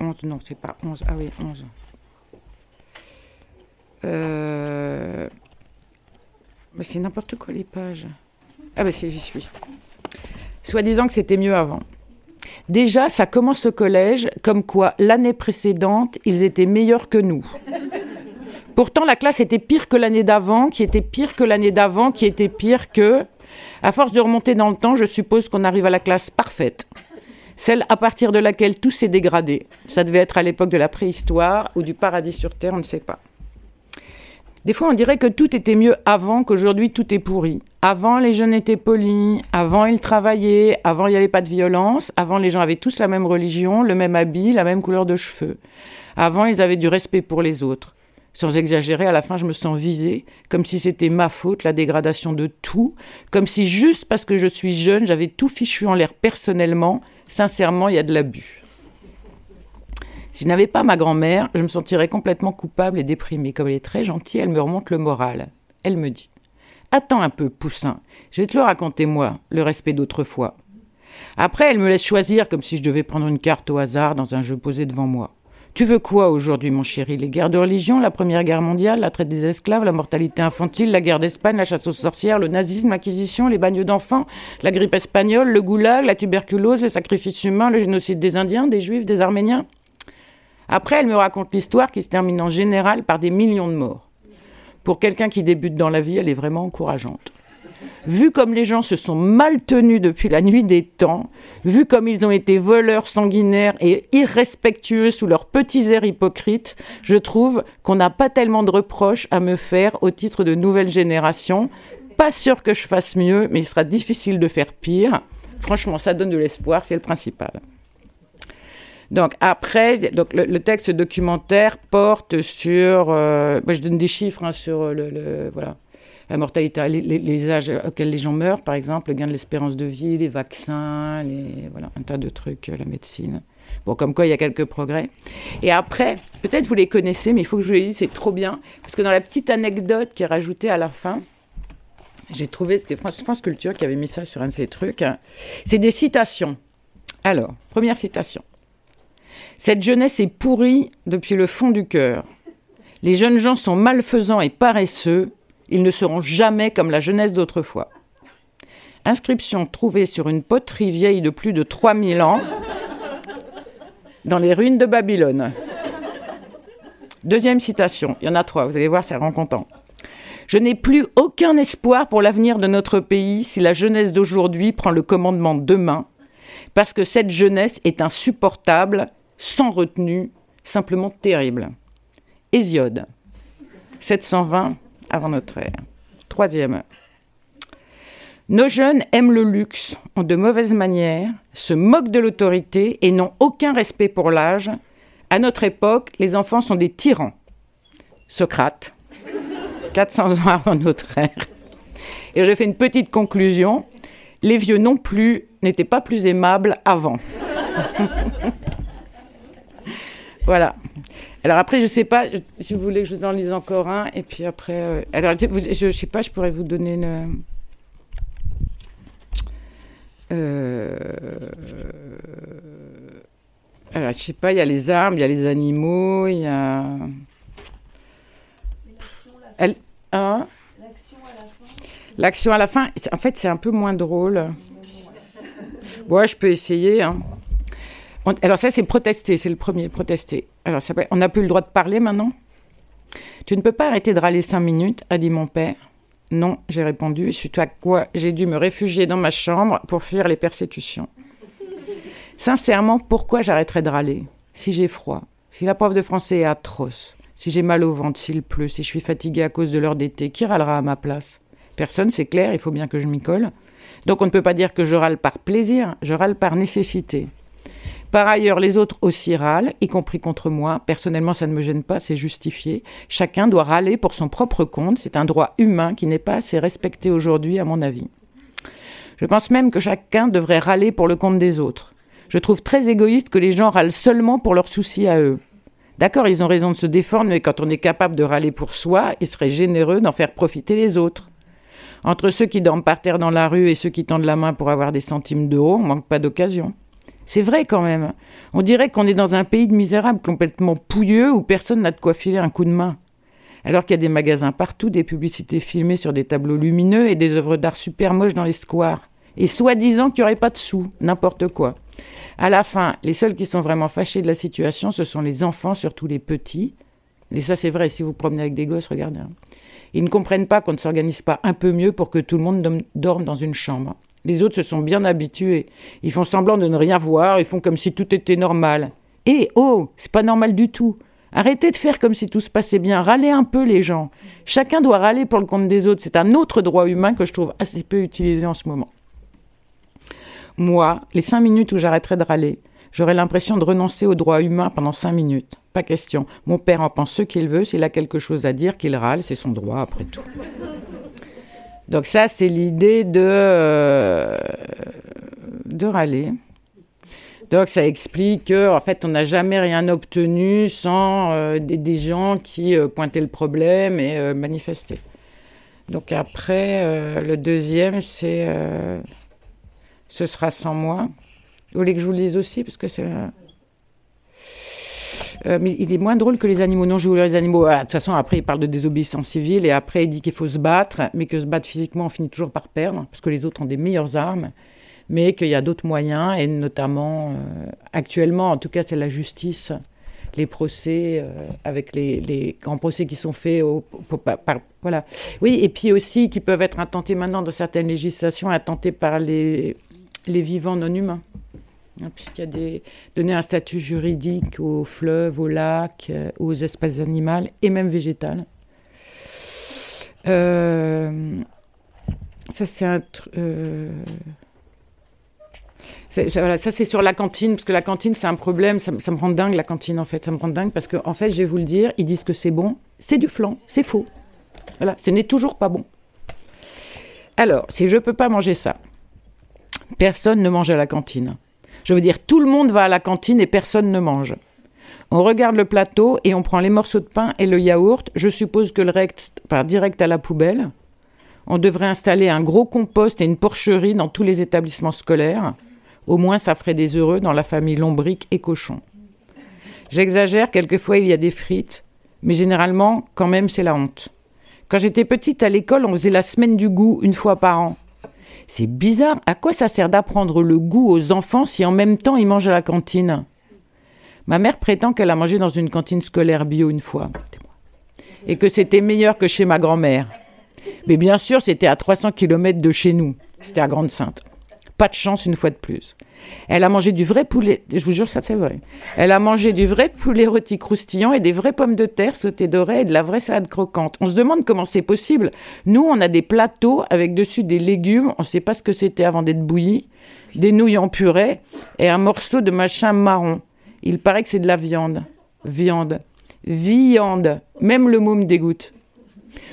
11, non, c'est pas 11. Ah oui, 11. Euh... C'est n'importe quoi les pages. Ah ben j'y suis. Soit disant que c'était mieux avant. Déjà, ça commence au collège, comme quoi l'année précédente, ils étaient meilleurs que nous. Pourtant, la classe était pire que l'année d'avant, qui était pire que l'année d'avant, qui était pire que... À force de remonter dans le temps, je suppose qu'on arrive à la classe parfaite. Celle à partir de laquelle tout s'est dégradé. Ça devait être à l'époque de la préhistoire ou du paradis sur Terre, on ne sait pas. Des fois, on dirait que tout était mieux avant qu'aujourd'hui tout est pourri. Avant, les jeunes étaient polis, avant, ils travaillaient, avant, il n'y avait pas de violence, avant, les gens avaient tous la même religion, le même habit, la même couleur de cheveux. Avant, ils avaient du respect pour les autres. Sans exagérer, à la fin, je me sens visée, comme si c'était ma faute, la dégradation de tout, comme si juste parce que je suis jeune, j'avais tout fichu en l'air personnellement. Sincèrement, il y a de l'abus. Si je n'avais pas ma grand-mère, je me sentirais complètement coupable et déprimée. Comme elle est très gentille, elle me remonte le moral. Elle me dit Attends un peu, Poussin, je vais te le raconter moi, le respect d'autrefois. Après, elle me laisse choisir comme si je devais prendre une carte au hasard dans un jeu posé devant moi. Tu veux quoi aujourd'hui, mon chéri? Les guerres de religion, la Première Guerre mondiale, la traite des esclaves, la mortalité infantile, la guerre d'Espagne, la chasse aux sorcières, le nazisme, l'acquisition, les bagnes d'enfants, la grippe espagnole, le goulag, la tuberculose, les sacrifices humains, le génocide des Indiens, des Juifs, des Arméniens après, elle me raconte l'histoire qui se termine en général par des millions de morts. Pour quelqu'un qui débute dans la vie, elle est vraiment encourageante. Vu comme les gens se sont mal tenus depuis la nuit des temps, vu comme ils ont été voleurs sanguinaires et irrespectueux sous leurs petits airs hypocrites, je trouve qu'on n'a pas tellement de reproches à me faire au titre de nouvelle génération. Pas sûr que je fasse mieux, mais il sera difficile de faire pire. Franchement, ça donne de l'espoir, c'est le principal. Donc après, donc le, texte documentaire porte sur, euh, je donne des chiffres hein, sur le, voilà, la mortalité, les, âges auxquels les gens meurent, par exemple, le gain de l'espérance de vie, les vaccins, les, voilà, un tas de trucs, euh, la médecine. Bon, comme quoi il y a quelques progrès. Et après, peut-être vous les connaissez, mais il faut que je vous les dise, c'est trop bien, parce que dans la petite anecdote qui est rajoutée à la fin, j'ai trouvé, c'était France, France Culture qui avait mis ça sur un de ces trucs, hein, c'est des citations. Alors, première citation. Cette jeunesse est pourrie depuis le fond du cœur. Les jeunes gens sont malfaisants et paresseux. Ils ne seront jamais comme la jeunesse d'autrefois. Inscription trouvée sur une poterie vieille de plus de 3000 ans dans les ruines de Babylone. Deuxième citation, il y en a trois, vous allez voir, ça rend content. Je n'ai plus aucun espoir pour l'avenir de notre pays si la jeunesse d'aujourd'hui prend le commandement demain, parce que cette jeunesse est insupportable sans retenue, simplement terrible. Hésiode, 720 avant notre ère. Troisième. Nos jeunes aiment le luxe, ont de mauvaises manières, se moquent de l'autorité et n'ont aucun respect pour l'âge. À notre époque, les enfants sont des tyrans. Socrate, 400 ans avant notre ère. Et je fais une petite conclusion. Les vieux non plus n'étaient pas plus aimables avant. *laughs* Voilà. Alors après, je sais pas si vous voulez que je vous en lise encore un, et puis après, euh, alors je, ne sais pas, je pourrais vous donner une. Euh, alors je sais pas, il y a les arbres, il y a les animaux, il y a. Elle... Hein? L'action à la fin. En fait, c'est un peu moins drôle. Ouais, je peux essayer. Hein alors ça, c'est protester, c'est le premier, protester. Alors on n'a plus le droit de parler maintenant? Tu ne peux pas arrêter de râler cinq minutes, a dit mon père. Non, j'ai répondu, suite à quoi j'ai dû me réfugier dans ma chambre pour fuir les persécutions. Sincèrement, pourquoi j'arrêterais de râler? Si j'ai froid, si la prof de français est atroce, si j'ai mal au ventre, s'il pleut, si je suis fatiguée à cause de l'heure d'été, qui râlera à ma place? Personne, c'est clair, il faut bien que je m'y colle. Donc on ne peut pas dire que je râle par plaisir, je râle par nécessité. Par ailleurs, les autres aussi râlent, y compris contre moi. Personnellement, ça ne me gêne pas, c'est justifié. Chacun doit râler pour son propre compte. C'est un droit humain qui n'est pas assez respecté aujourd'hui, à mon avis. Je pense même que chacun devrait râler pour le compte des autres. Je trouve très égoïste que les gens râlent seulement pour leurs soucis à eux. D'accord, ils ont raison de se défendre, mais quand on est capable de râler pour soi, il serait généreux d'en faire profiter les autres. Entre ceux qui dorment par terre dans la rue et ceux qui tendent la main pour avoir des centimes d'euros, on manque pas d'occasion. C'est vrai quand même. On dirait qu'on est dans un pays de misérables complètement pouilleux où personne n'a de quoi filer un coup de main. Alors qu'il y a des magasins partout, des publicités filmées sur des tableaux lumineux et des œuvres d'art super moches dans les squares. Et soi-disant qu'il n'y aurait pas de sous, n'importe quoi. À la fin, les seuls qui sont vraiment fâchés de la situation, ce sont les enfants, surtout les petits. Et ça, c'est vrai, si vous promenez avec des gosses, regardez. Hein. Ils ne comprennent pas qu'on ne s'organise pas un peu mieux pour que tout le monde dorme dans une chambre. Les autres se sont bien habitués. Ils font semblant de ne rien voir, ils font comme si tout était normal. Eh oh, c'est pas normal du tout. Arrêtez de faire comme si tout se passait bien. Râlez un peu les gens. Chacun doit râler pour le compte des autres. C'est un autre droit humain que je trouve assez peu utilisé en ce moment. Moi, les cinq minutes où j'arrêterai de râler, j'aurai l'impression de renoncer aux droits humains pendant cinq minutes. Pas question. Mon père en pense ce qu'il veut. S'il a quelque chose à dire, qu'il râle. C'est son droit, après tout. Donc ça, c'est l'idée de, euh, de râler. Donc ça explique qu'en en fait, on n'a jamais rien obtenu sans euh, des, gens qui euh, pointaient le problème et manifestaient. Donc après, le deuxième, c'est ce sera sans moi. Vous voulez que je vous le dise aussi Parce que c'est. Euh, mais il est moins drôle que les animaux. Non, je voulais les animaux. Ah, de toute façon, après, il parle de désobéissance civile et après, il dit qu'il faut se battre, mais que se battre physiquement, on finit toujours par perdre parce que les autres ont des meilleures armes, mais qu'il y a d'autres moyens et notamment, euh, actuellement, en tout cas, c'est la justice, les procès, euh, avec les, grands procès qui sont faits. Voilà. Oui, et puis aussi qui peuvent être intentés maintenant dans certaines législations, intentés par les vivants non humains. Hein, puisqu'il y a des, donné un statut juridique aux fleuves, aux lacs, euh, aux espèces animales et même végétales. Euh, ça, c'est un. Euh, ça, c'est sur la cantine, parce que la cantine, c'est un problème. Ça, me rend dingue, la cantine, en fait. Ça me rend dingue parce qu'en en fait, je vais vous le dire, ils disent que c'est bon. C'est du flan, c'est faux. Voilà, ce n'est toujours pas bon. Alors, si je ne peux pas manger ça, personne ne mange à la cantine. Je veux dire, tout le monde va à la cantine et personne ne mange. On regarde le plateau et on prend les morceaux de pain et le yaourt. Je suppose que le reste part direct à la poubelle. On devrait installer un gros compost et une porcherie dans tous les établissements scolaires. Au moins, ça ferait des heureux dans la famille lombrique et cochon. J'exagère, quelquefois il y a des frites, mais généralement, quand même, c'est la honte. Quand j'étais petite à l'école, on faisait la semaine du goût une fois par an. C'est bizarre. À quoi ça sert d'apprendre le goût aux enfants si en même temps ils mangent à la cantine? Ma mère prétend qu'elle a mangé dans une cantine scolaire bio une fois. Et que c'était meilleur que chez ma grand-mère. Mais bien sûr, c'était à 300 km de chez nous. C'était à Grande-Sainte. Pas de chance une fois de plus. Elle a mangé du vrai poulet, je vous jure, ça c'est vrai. Elle a mangé du vrai poulet rôti croustillant et des vraies pommes de terre sautées dorées et de la vraie salade croquante. On se demande comment c'est possible. Nous, on a des plateaux avec dessus des légumes, on ne sait pas ce que c'était avant d'être bouilli, des nouilles en purée et un morceau de machin marron. Il paraît que c'est de la viande. Viande. Viande. Même le mot me dégoûte.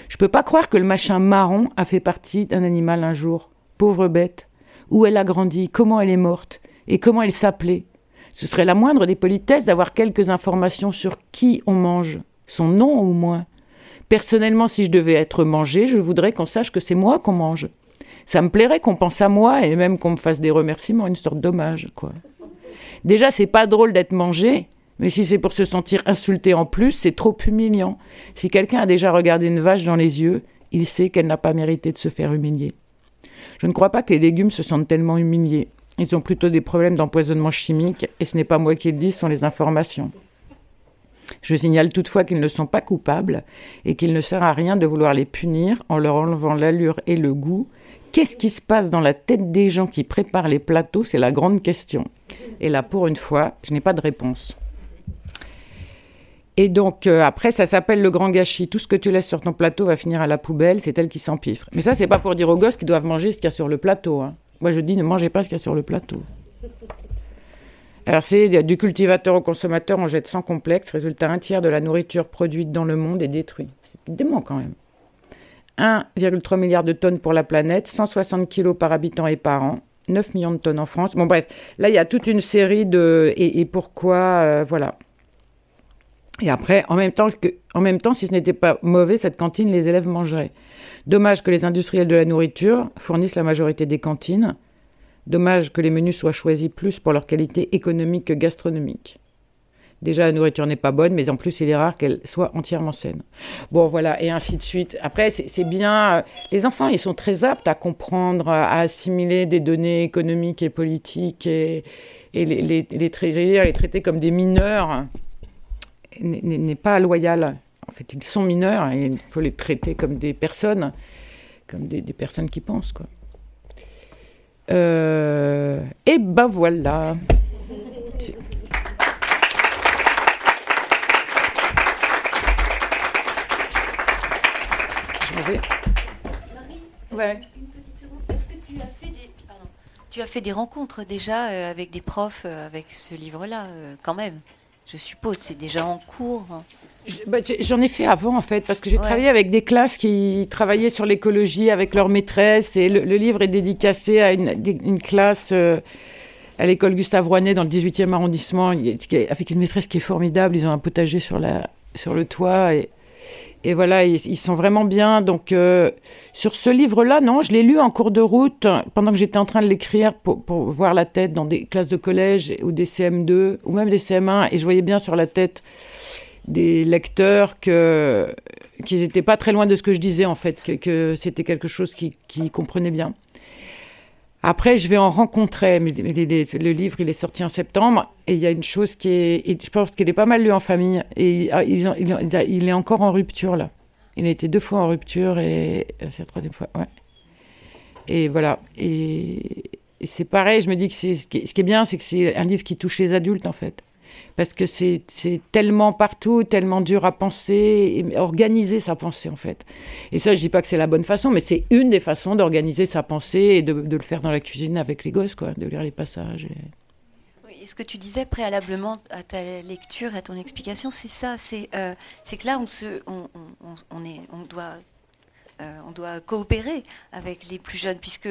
Je peux pas croire que le machin marron a fait partie d'un animal un jour. Pauvre bête où elle a grandi, comment elle est morte et comment elle s'appelait. Ce serait la moindre des politesses d'avoir quelques informations sur qui on mange, son nom au moins. Personnellement, si je devais être mangé, je voudrais qu'on sache que c'est moi qu'on mange. Ça me plairait qu'on pense à moi et même qu'on me fasse des remerciements, une sorte d'hommage, quoi. Déjà, c'est pas drôle d'être mangé, mais si c'est pour se sentir insulté en plus, c'est trop humiliant. Si quelqu'un a déjà regardé une vache dans les yeux, il sait qu'elle n'a pas mérité de se faire humilier. Je ne crois pas que les légumes se sentent tellement humiliés. Ils ont plutôt des problèmes d'empoisonnement chimique, et ce n'est pas moi qui le dis, ce sont les informations. Je signale toutefois qu'ils ne sont pas coupables et qu'il ne sert à rien de vouloir les punir en leur enlevant l'allure et le goût. Qu'est-ce qui se passe dans la tête des gens qui préparent les plateaux C'est la grande question. Et là, pour une fois, je n'ai pas de réponse. Et donc, euh, après, ça s'appelle le grand gâchis. Tout ce que tu laisses sur ton plateau va finir à la poubelle, c'est elle qui s'empiffre. Mais ça, c'est pas pour dire aux gosses qu'ils doivent manger ce qu'il y a sur le plateau. Hein. Moi, je dis, ne mangez pas ce qu'il y a sur le plateau. Alors, c'est du cultivateur au consommateur, on jette sans complexe. Résultat, un tiers de la nourriture produite dans le monde est détruit. C'est dément quand même. 1,3 milliard de tonnes pour la planète, 160 kilos par habitant et par an, 9 millions de tonnes en France. Bon, bref, là, il y a toute une série de. Et, pourquoi. Euh, voilà. Et après, en même, temps en même temps, si ce n'était pas mauvais, cette cantine, les élèves mangeraient. Dommage que les industriels de la nourriture fournissent la majorité des cantines. Dommage que les menus soient choisis plus pour leur qualité économique que gastronomique. Déjà, la nourriture n'est pas bonne, mais en plus, il est rare qu'elle soit entièrement saine. Bon, voilà, et ainsi de suite. Après, c'est bien. Euh, les enfants, ils sont très aptes à comprendre, à assimiler des données économiques et politiques et, les traiter comme des mineurs n'est pas loyal. En fait, ils sont mineurs et il faut les traiter comme des personnes, comme des, personnes qui pensent, quoi. Euh, et ben voilà. Marie, ouais. une petite seconde. Est-ce que tu as fait des, Pardon. Tu as fait des rencontres déjà euh, avec des profs euh, avec ce livre-là, quand même? Je suppose, c'est déjà en cours. Bah, j'en ai fait avant en fait, parce que j'ai travaillé avec des classes qui travaillaient sur l'écologie avec leurs maîtresses, et le, livre est dédicacé à une, une classe à l'école Gustave Rouanet dans le 18e arrondissement, avec une maîtresse qui est formidable. Ils ont un potager sur, la, sur le toit et et voilà, ils, sont vraiment bien. Donc, euh, sur ce livre-là, non, je l'ai lu en cours de route pendant que j'étais en train de l'écrire pour, voir la tête dans des classes de collège ou des CM2 ou même des CM1. Et je voyais bien sur la tête des lecteurs que qu'ils n'étaient pas très loin de ce que je disais, en fait, que, c'était quelque chose qu'ils qui comprenaient bien. Après, je vais en rencontrer. Mais, le livre, il est sorti en septembre. Et il y a une chose qui est. je pense qu'il est pas mal lu en famille. Et ah, il, est encore en rupture, là. Il a été deux fois en rupture et euh, c'est la troisième fois. Ouais. Et voilà. Et, et c'est pareil. Je me dis que ce qui est bien, c'est que c'est un livre qui touche les adultes, en fait parce que c'est tellement partout, tellement dur à penser, et organiser sa pensée en fait. Et ça, je dis pas que c'est la bonne façon, mais c'est une des façons d'organiser sa pensée et de, le faire dans la cuisine avec les gosses, quoi, de lire les passages. Et... ce que tu disais préalablement à ta lecture, à ton explication, c'est ça, c'est euh, que là, on, se, on, on, est, on, doit, euh, on doit coopérer avec les plus jeunes, puisque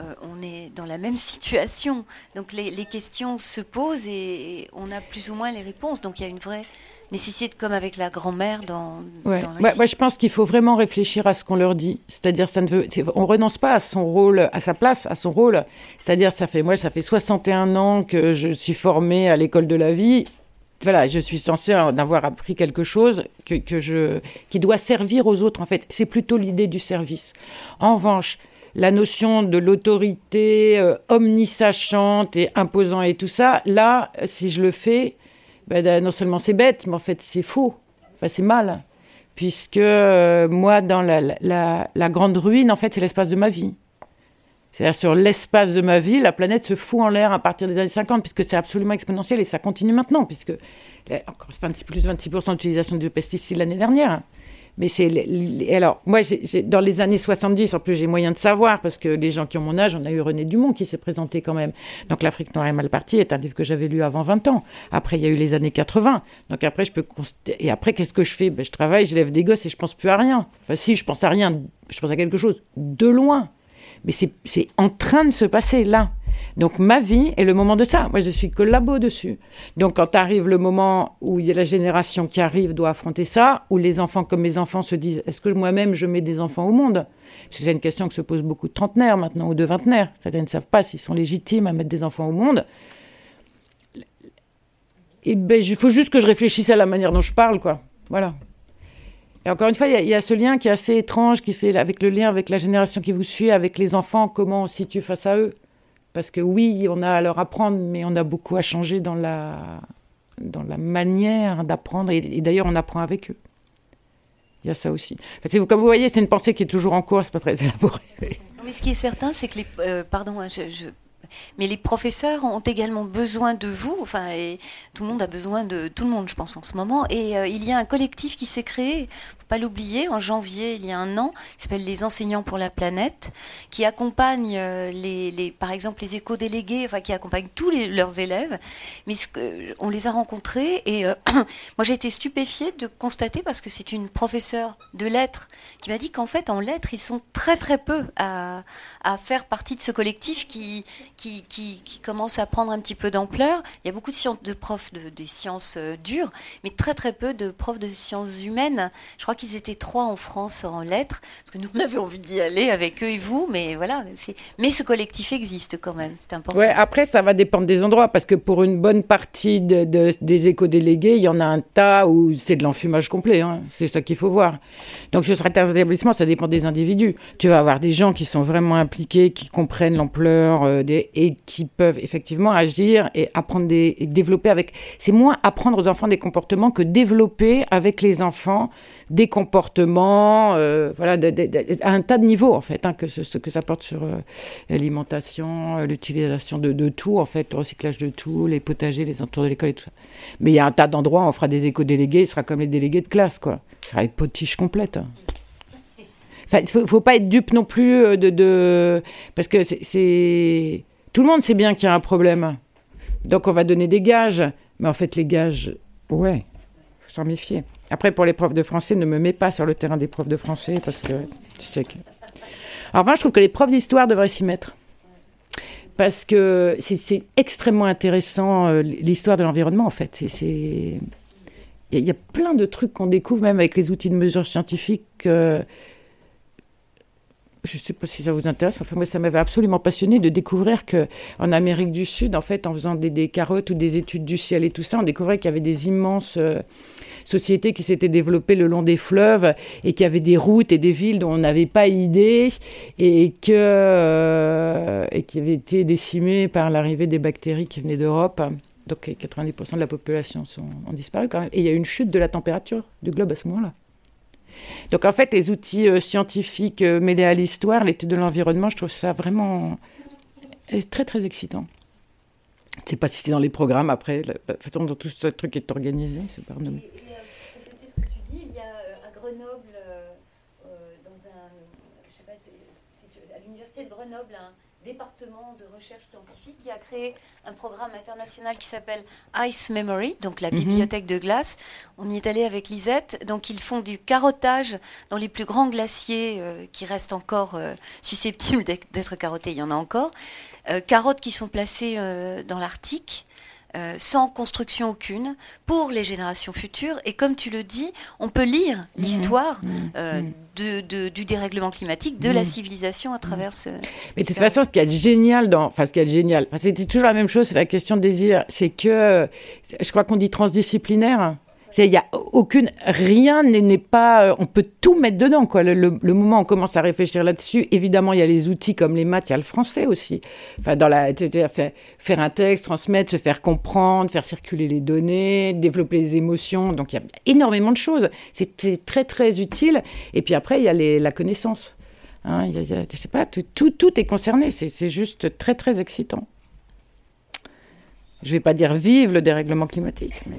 euh, on est dans la même situation. Donc les, questions se posent et on a plus ou moins les réponses. Donc il y a une vraie nécessité, comme avec la grand-mère dans, ouais. moi, je pense qu'il faut vraiment réfléchir à ce qu'on leur dit. C'est-à-dire, ça ne veut, on renonce pas à son rôle, à sa place, à son rôle. C'est-à-dire, ça fait, moi, ça fait 61 ans que je suis formée à l'école de la vie voilà, je suis censée en avoir appris quelque chose que, que je, qui doit servir aux autres, en fait. C'est plutôt l'idée du service. En revanche, la notion de l'autorité euh, omnisachante et imposant et tout ça, là, si je le fais, ben, non seulement c'est bête, mais en fait c'est faux. Enfin, c'est mal. Puisque euh, moi, dans la, grande ruine, en fait, c'est l'espace de ma vie. C'est-à-dire sur l'espace de ma vie, la planète se fout en l'air à partir des années 50, puisque c'est absolument exponentiel et ça continue maintenant, puisque encore plus de 26% d'utilisation de pesticides l'année dernière. Mais c'est. Alors, moi, dans les années 70, en plus, j'ai moyen de savoir, parce que les gens qui ont mon âge, on a eu René Dumont qui s'est présenté quand même. Donc, L'Afrique noire et mal partie est un livre que j'avais lu avant 20 ans. Après, il y a eu les années 80. Donc, après, je peux. Et après, qu'est-ce que je fais? Ben, Je travaille, je lève des gosses et je pense plus à rien. Enfin, si, je pense à rien. Je pense à quelque chose de loin. Mais c'est en train de se passer là. Donc ma vie est le moment de ça. Moi, je suis collabo dessus. Donc quand arrive le moment où il la génération qui arrive doit affronter ça, où les enfants comme mes enfants se disent est-ce que moi-même je mets des enfants au monde? C'est une question que se posent beaucoup de trentenaires maintenant ou de vingtenaires. Certains ne savent pas s'ils sont légitimes à mettre des enfants au monde. Ben, il faut juste que je réfléchisse à la manière dont je parle, quoi. Voilà. Et encore une fois, il y, a ce lien qui est assez étrange, qui c'est avec le lien avec la génération qui vous suit, avec les enfants, comment on se situe face à eux. Parce que oui, on a à leur apprendre, mais on a beaucoup à changer dans la, dans la manière d'apprendre. Et, d'ailleurs, on apprend avec eux. Il y a ça aussi. comme vous voyez, c'est une pensée qui est toujours en cours, c'est pas très *laughs* élaboré. mais ce qui est certain, c'est que les. Euh, pardon, hein, mais les professeurs ont également besoin de vous. Enfin, tout le monde a besoin de tout le monde, je pense, en ce moment. Et euh, il y a un collectif qui s'est créé l'oublier, en janvier, il y a un an, qui s'appelle Les enseignants pour la planète, qui accompagne euh, les, les, par exemple les éco-délégués, enfin qui accompagnent tous leurs élèves. Mais ce on les a rencontrés et euh, *clears throat* moi j'ai été stupéfiée de constater parce que c'est une professeure de lettres qui m'a dit qu'en fait en lettres ils sont très très peu à, à faire partie de ce collectif qui, qui, qui, commence à prendre un petit peu d'ampleur. Il y a beaucoup de, de profs de, des sciences euh, dures, mais très très peu de profs de sciences humaines. Je crois qu'ils étaient trois en France en lettres, parce que nous on avait envie d'y aller avec eux et vous, mais voilà. Mais ce collectif existe quand même, c'est important. Ouais, après ça va dépendre des endroits, parce que pour une bonne partie de, de, des éco-délégués, il y en a un tas où c'est de l'enfumage complet, hein. c'est ça qu'il faut voir. Donc sur certains établissements, ça dépend des individus. Tu vas avoir des gens qui sont vraiment impliqués, qui comprennent l'ampleur euh, et qui peuvent effectivement agir et apprendre des, et développer avec. C'est moins apprendre aux enfants des comportements que développer avec les enfants des comportements, euh, voilà, à un tas de niveaux en fait, hein, que ce, que ça porte sur euh, l'alimentation, euh, l'utilisation de, tout en fait, le recyclage de tout, les potagers, les entours de l'école et tout ça. Mais il y a un tas d'endroits, on fera des éco-délégués, il sera comme les délégués de classe quoi, ce sera les potiches complètes. Hein. Enfin, il faut, faut pas être dupe non plus de, de... parce que c'est tout le monde sait bien qu'il y a un problème, donc on va donner des gages, mais en fait les gages, ouais, faut s'en méfier. Après, pour les profs de français, ne me mets pas sur le terrain des profs de français parce que tu sais que. En revanche, je trouve que les profs d'histoire devraient s'y mettre. Parce que c'est extrêmement intéressant, euh, l'histoire de l'environnement, en fait. Il y, a plein de trucs qu'on découvre, même avec les outils de mesure scientifique. Euh, je ne sais pas si ça vous intéresse, enfin moi ça m'avait absolument passionné de découvrir que en Amérique du Sud, en fait, en faisant des, carottes ou des études du ciel et tout ça, on découvrait qu'il y avait des immenses euh, sociétés qui s'étaient développées le long des fleuves et qu'il y avait des routes et des villes dont on n'avait pas idée et euh, qui avaient été décimées par l'arrivée des bactéries qui venaient d'Europe. Donc 90% de la population ont disparu quand même. Et il y a eu une chute de la température du globe à ce moment-là. Donc en fait, les outils euh, scientifiques euh, mêlés à l'histoire, l'étude de l'environnement, je trouve ça vraiment très très excitant. Je ne sais pas si c'est dans les programmes après, la, façon dont tout ce truc est organisé, c'est renommé. ce que tu dis, il y a à Grenoble, dans un, je sais pas, à l'université de Grenoble, un département de recherche scientifique qui a créé un programme international qui s'appelle Ice Memory, donc la mhm. bibliothèque de glace. On y est allé avec Lisette. Donc ils font du carottage dans les plus grands glaciers euh, qui restent encore euh, susceptibles d'être carottés. Il y en a encore. Euh, carottes qui sont placées dans l'Arctique. Euh, sans construction aucune pour les générations futures. Et comme tu le dis, on peut lire mmh. l'histoire mmh. Euh, mmh. de, du dérèglement climatique, de la civilisation à travers ce. Mais de toute façon, ce qui est génial dans. Enfin, ce qui est génial, enfin, c'était toujours la même chose, c'est la question de désir. C'est que. Je crois qu'on dit transdisciplinaire. Il y a aucune, rien n'est pas, euh, on peut tout mettre dedans quoi. Le, moment où on commence à réfléchir là-dessus, évidemment il y a les outils comme les maths, il y a le français aussi. Enfin dans la, faire, faire un texte, transmettre, se faire comprendre, faire circuler les données, développer les émotions. Donc il y a énormément de choses. C'est très très utile. Et puis après il y a les, la connaissance. Hein, je sais pas, tout, tout, est concerné. C'est juste très très excitant. Je vais pas dire vive le dérèglement climatique. Mais,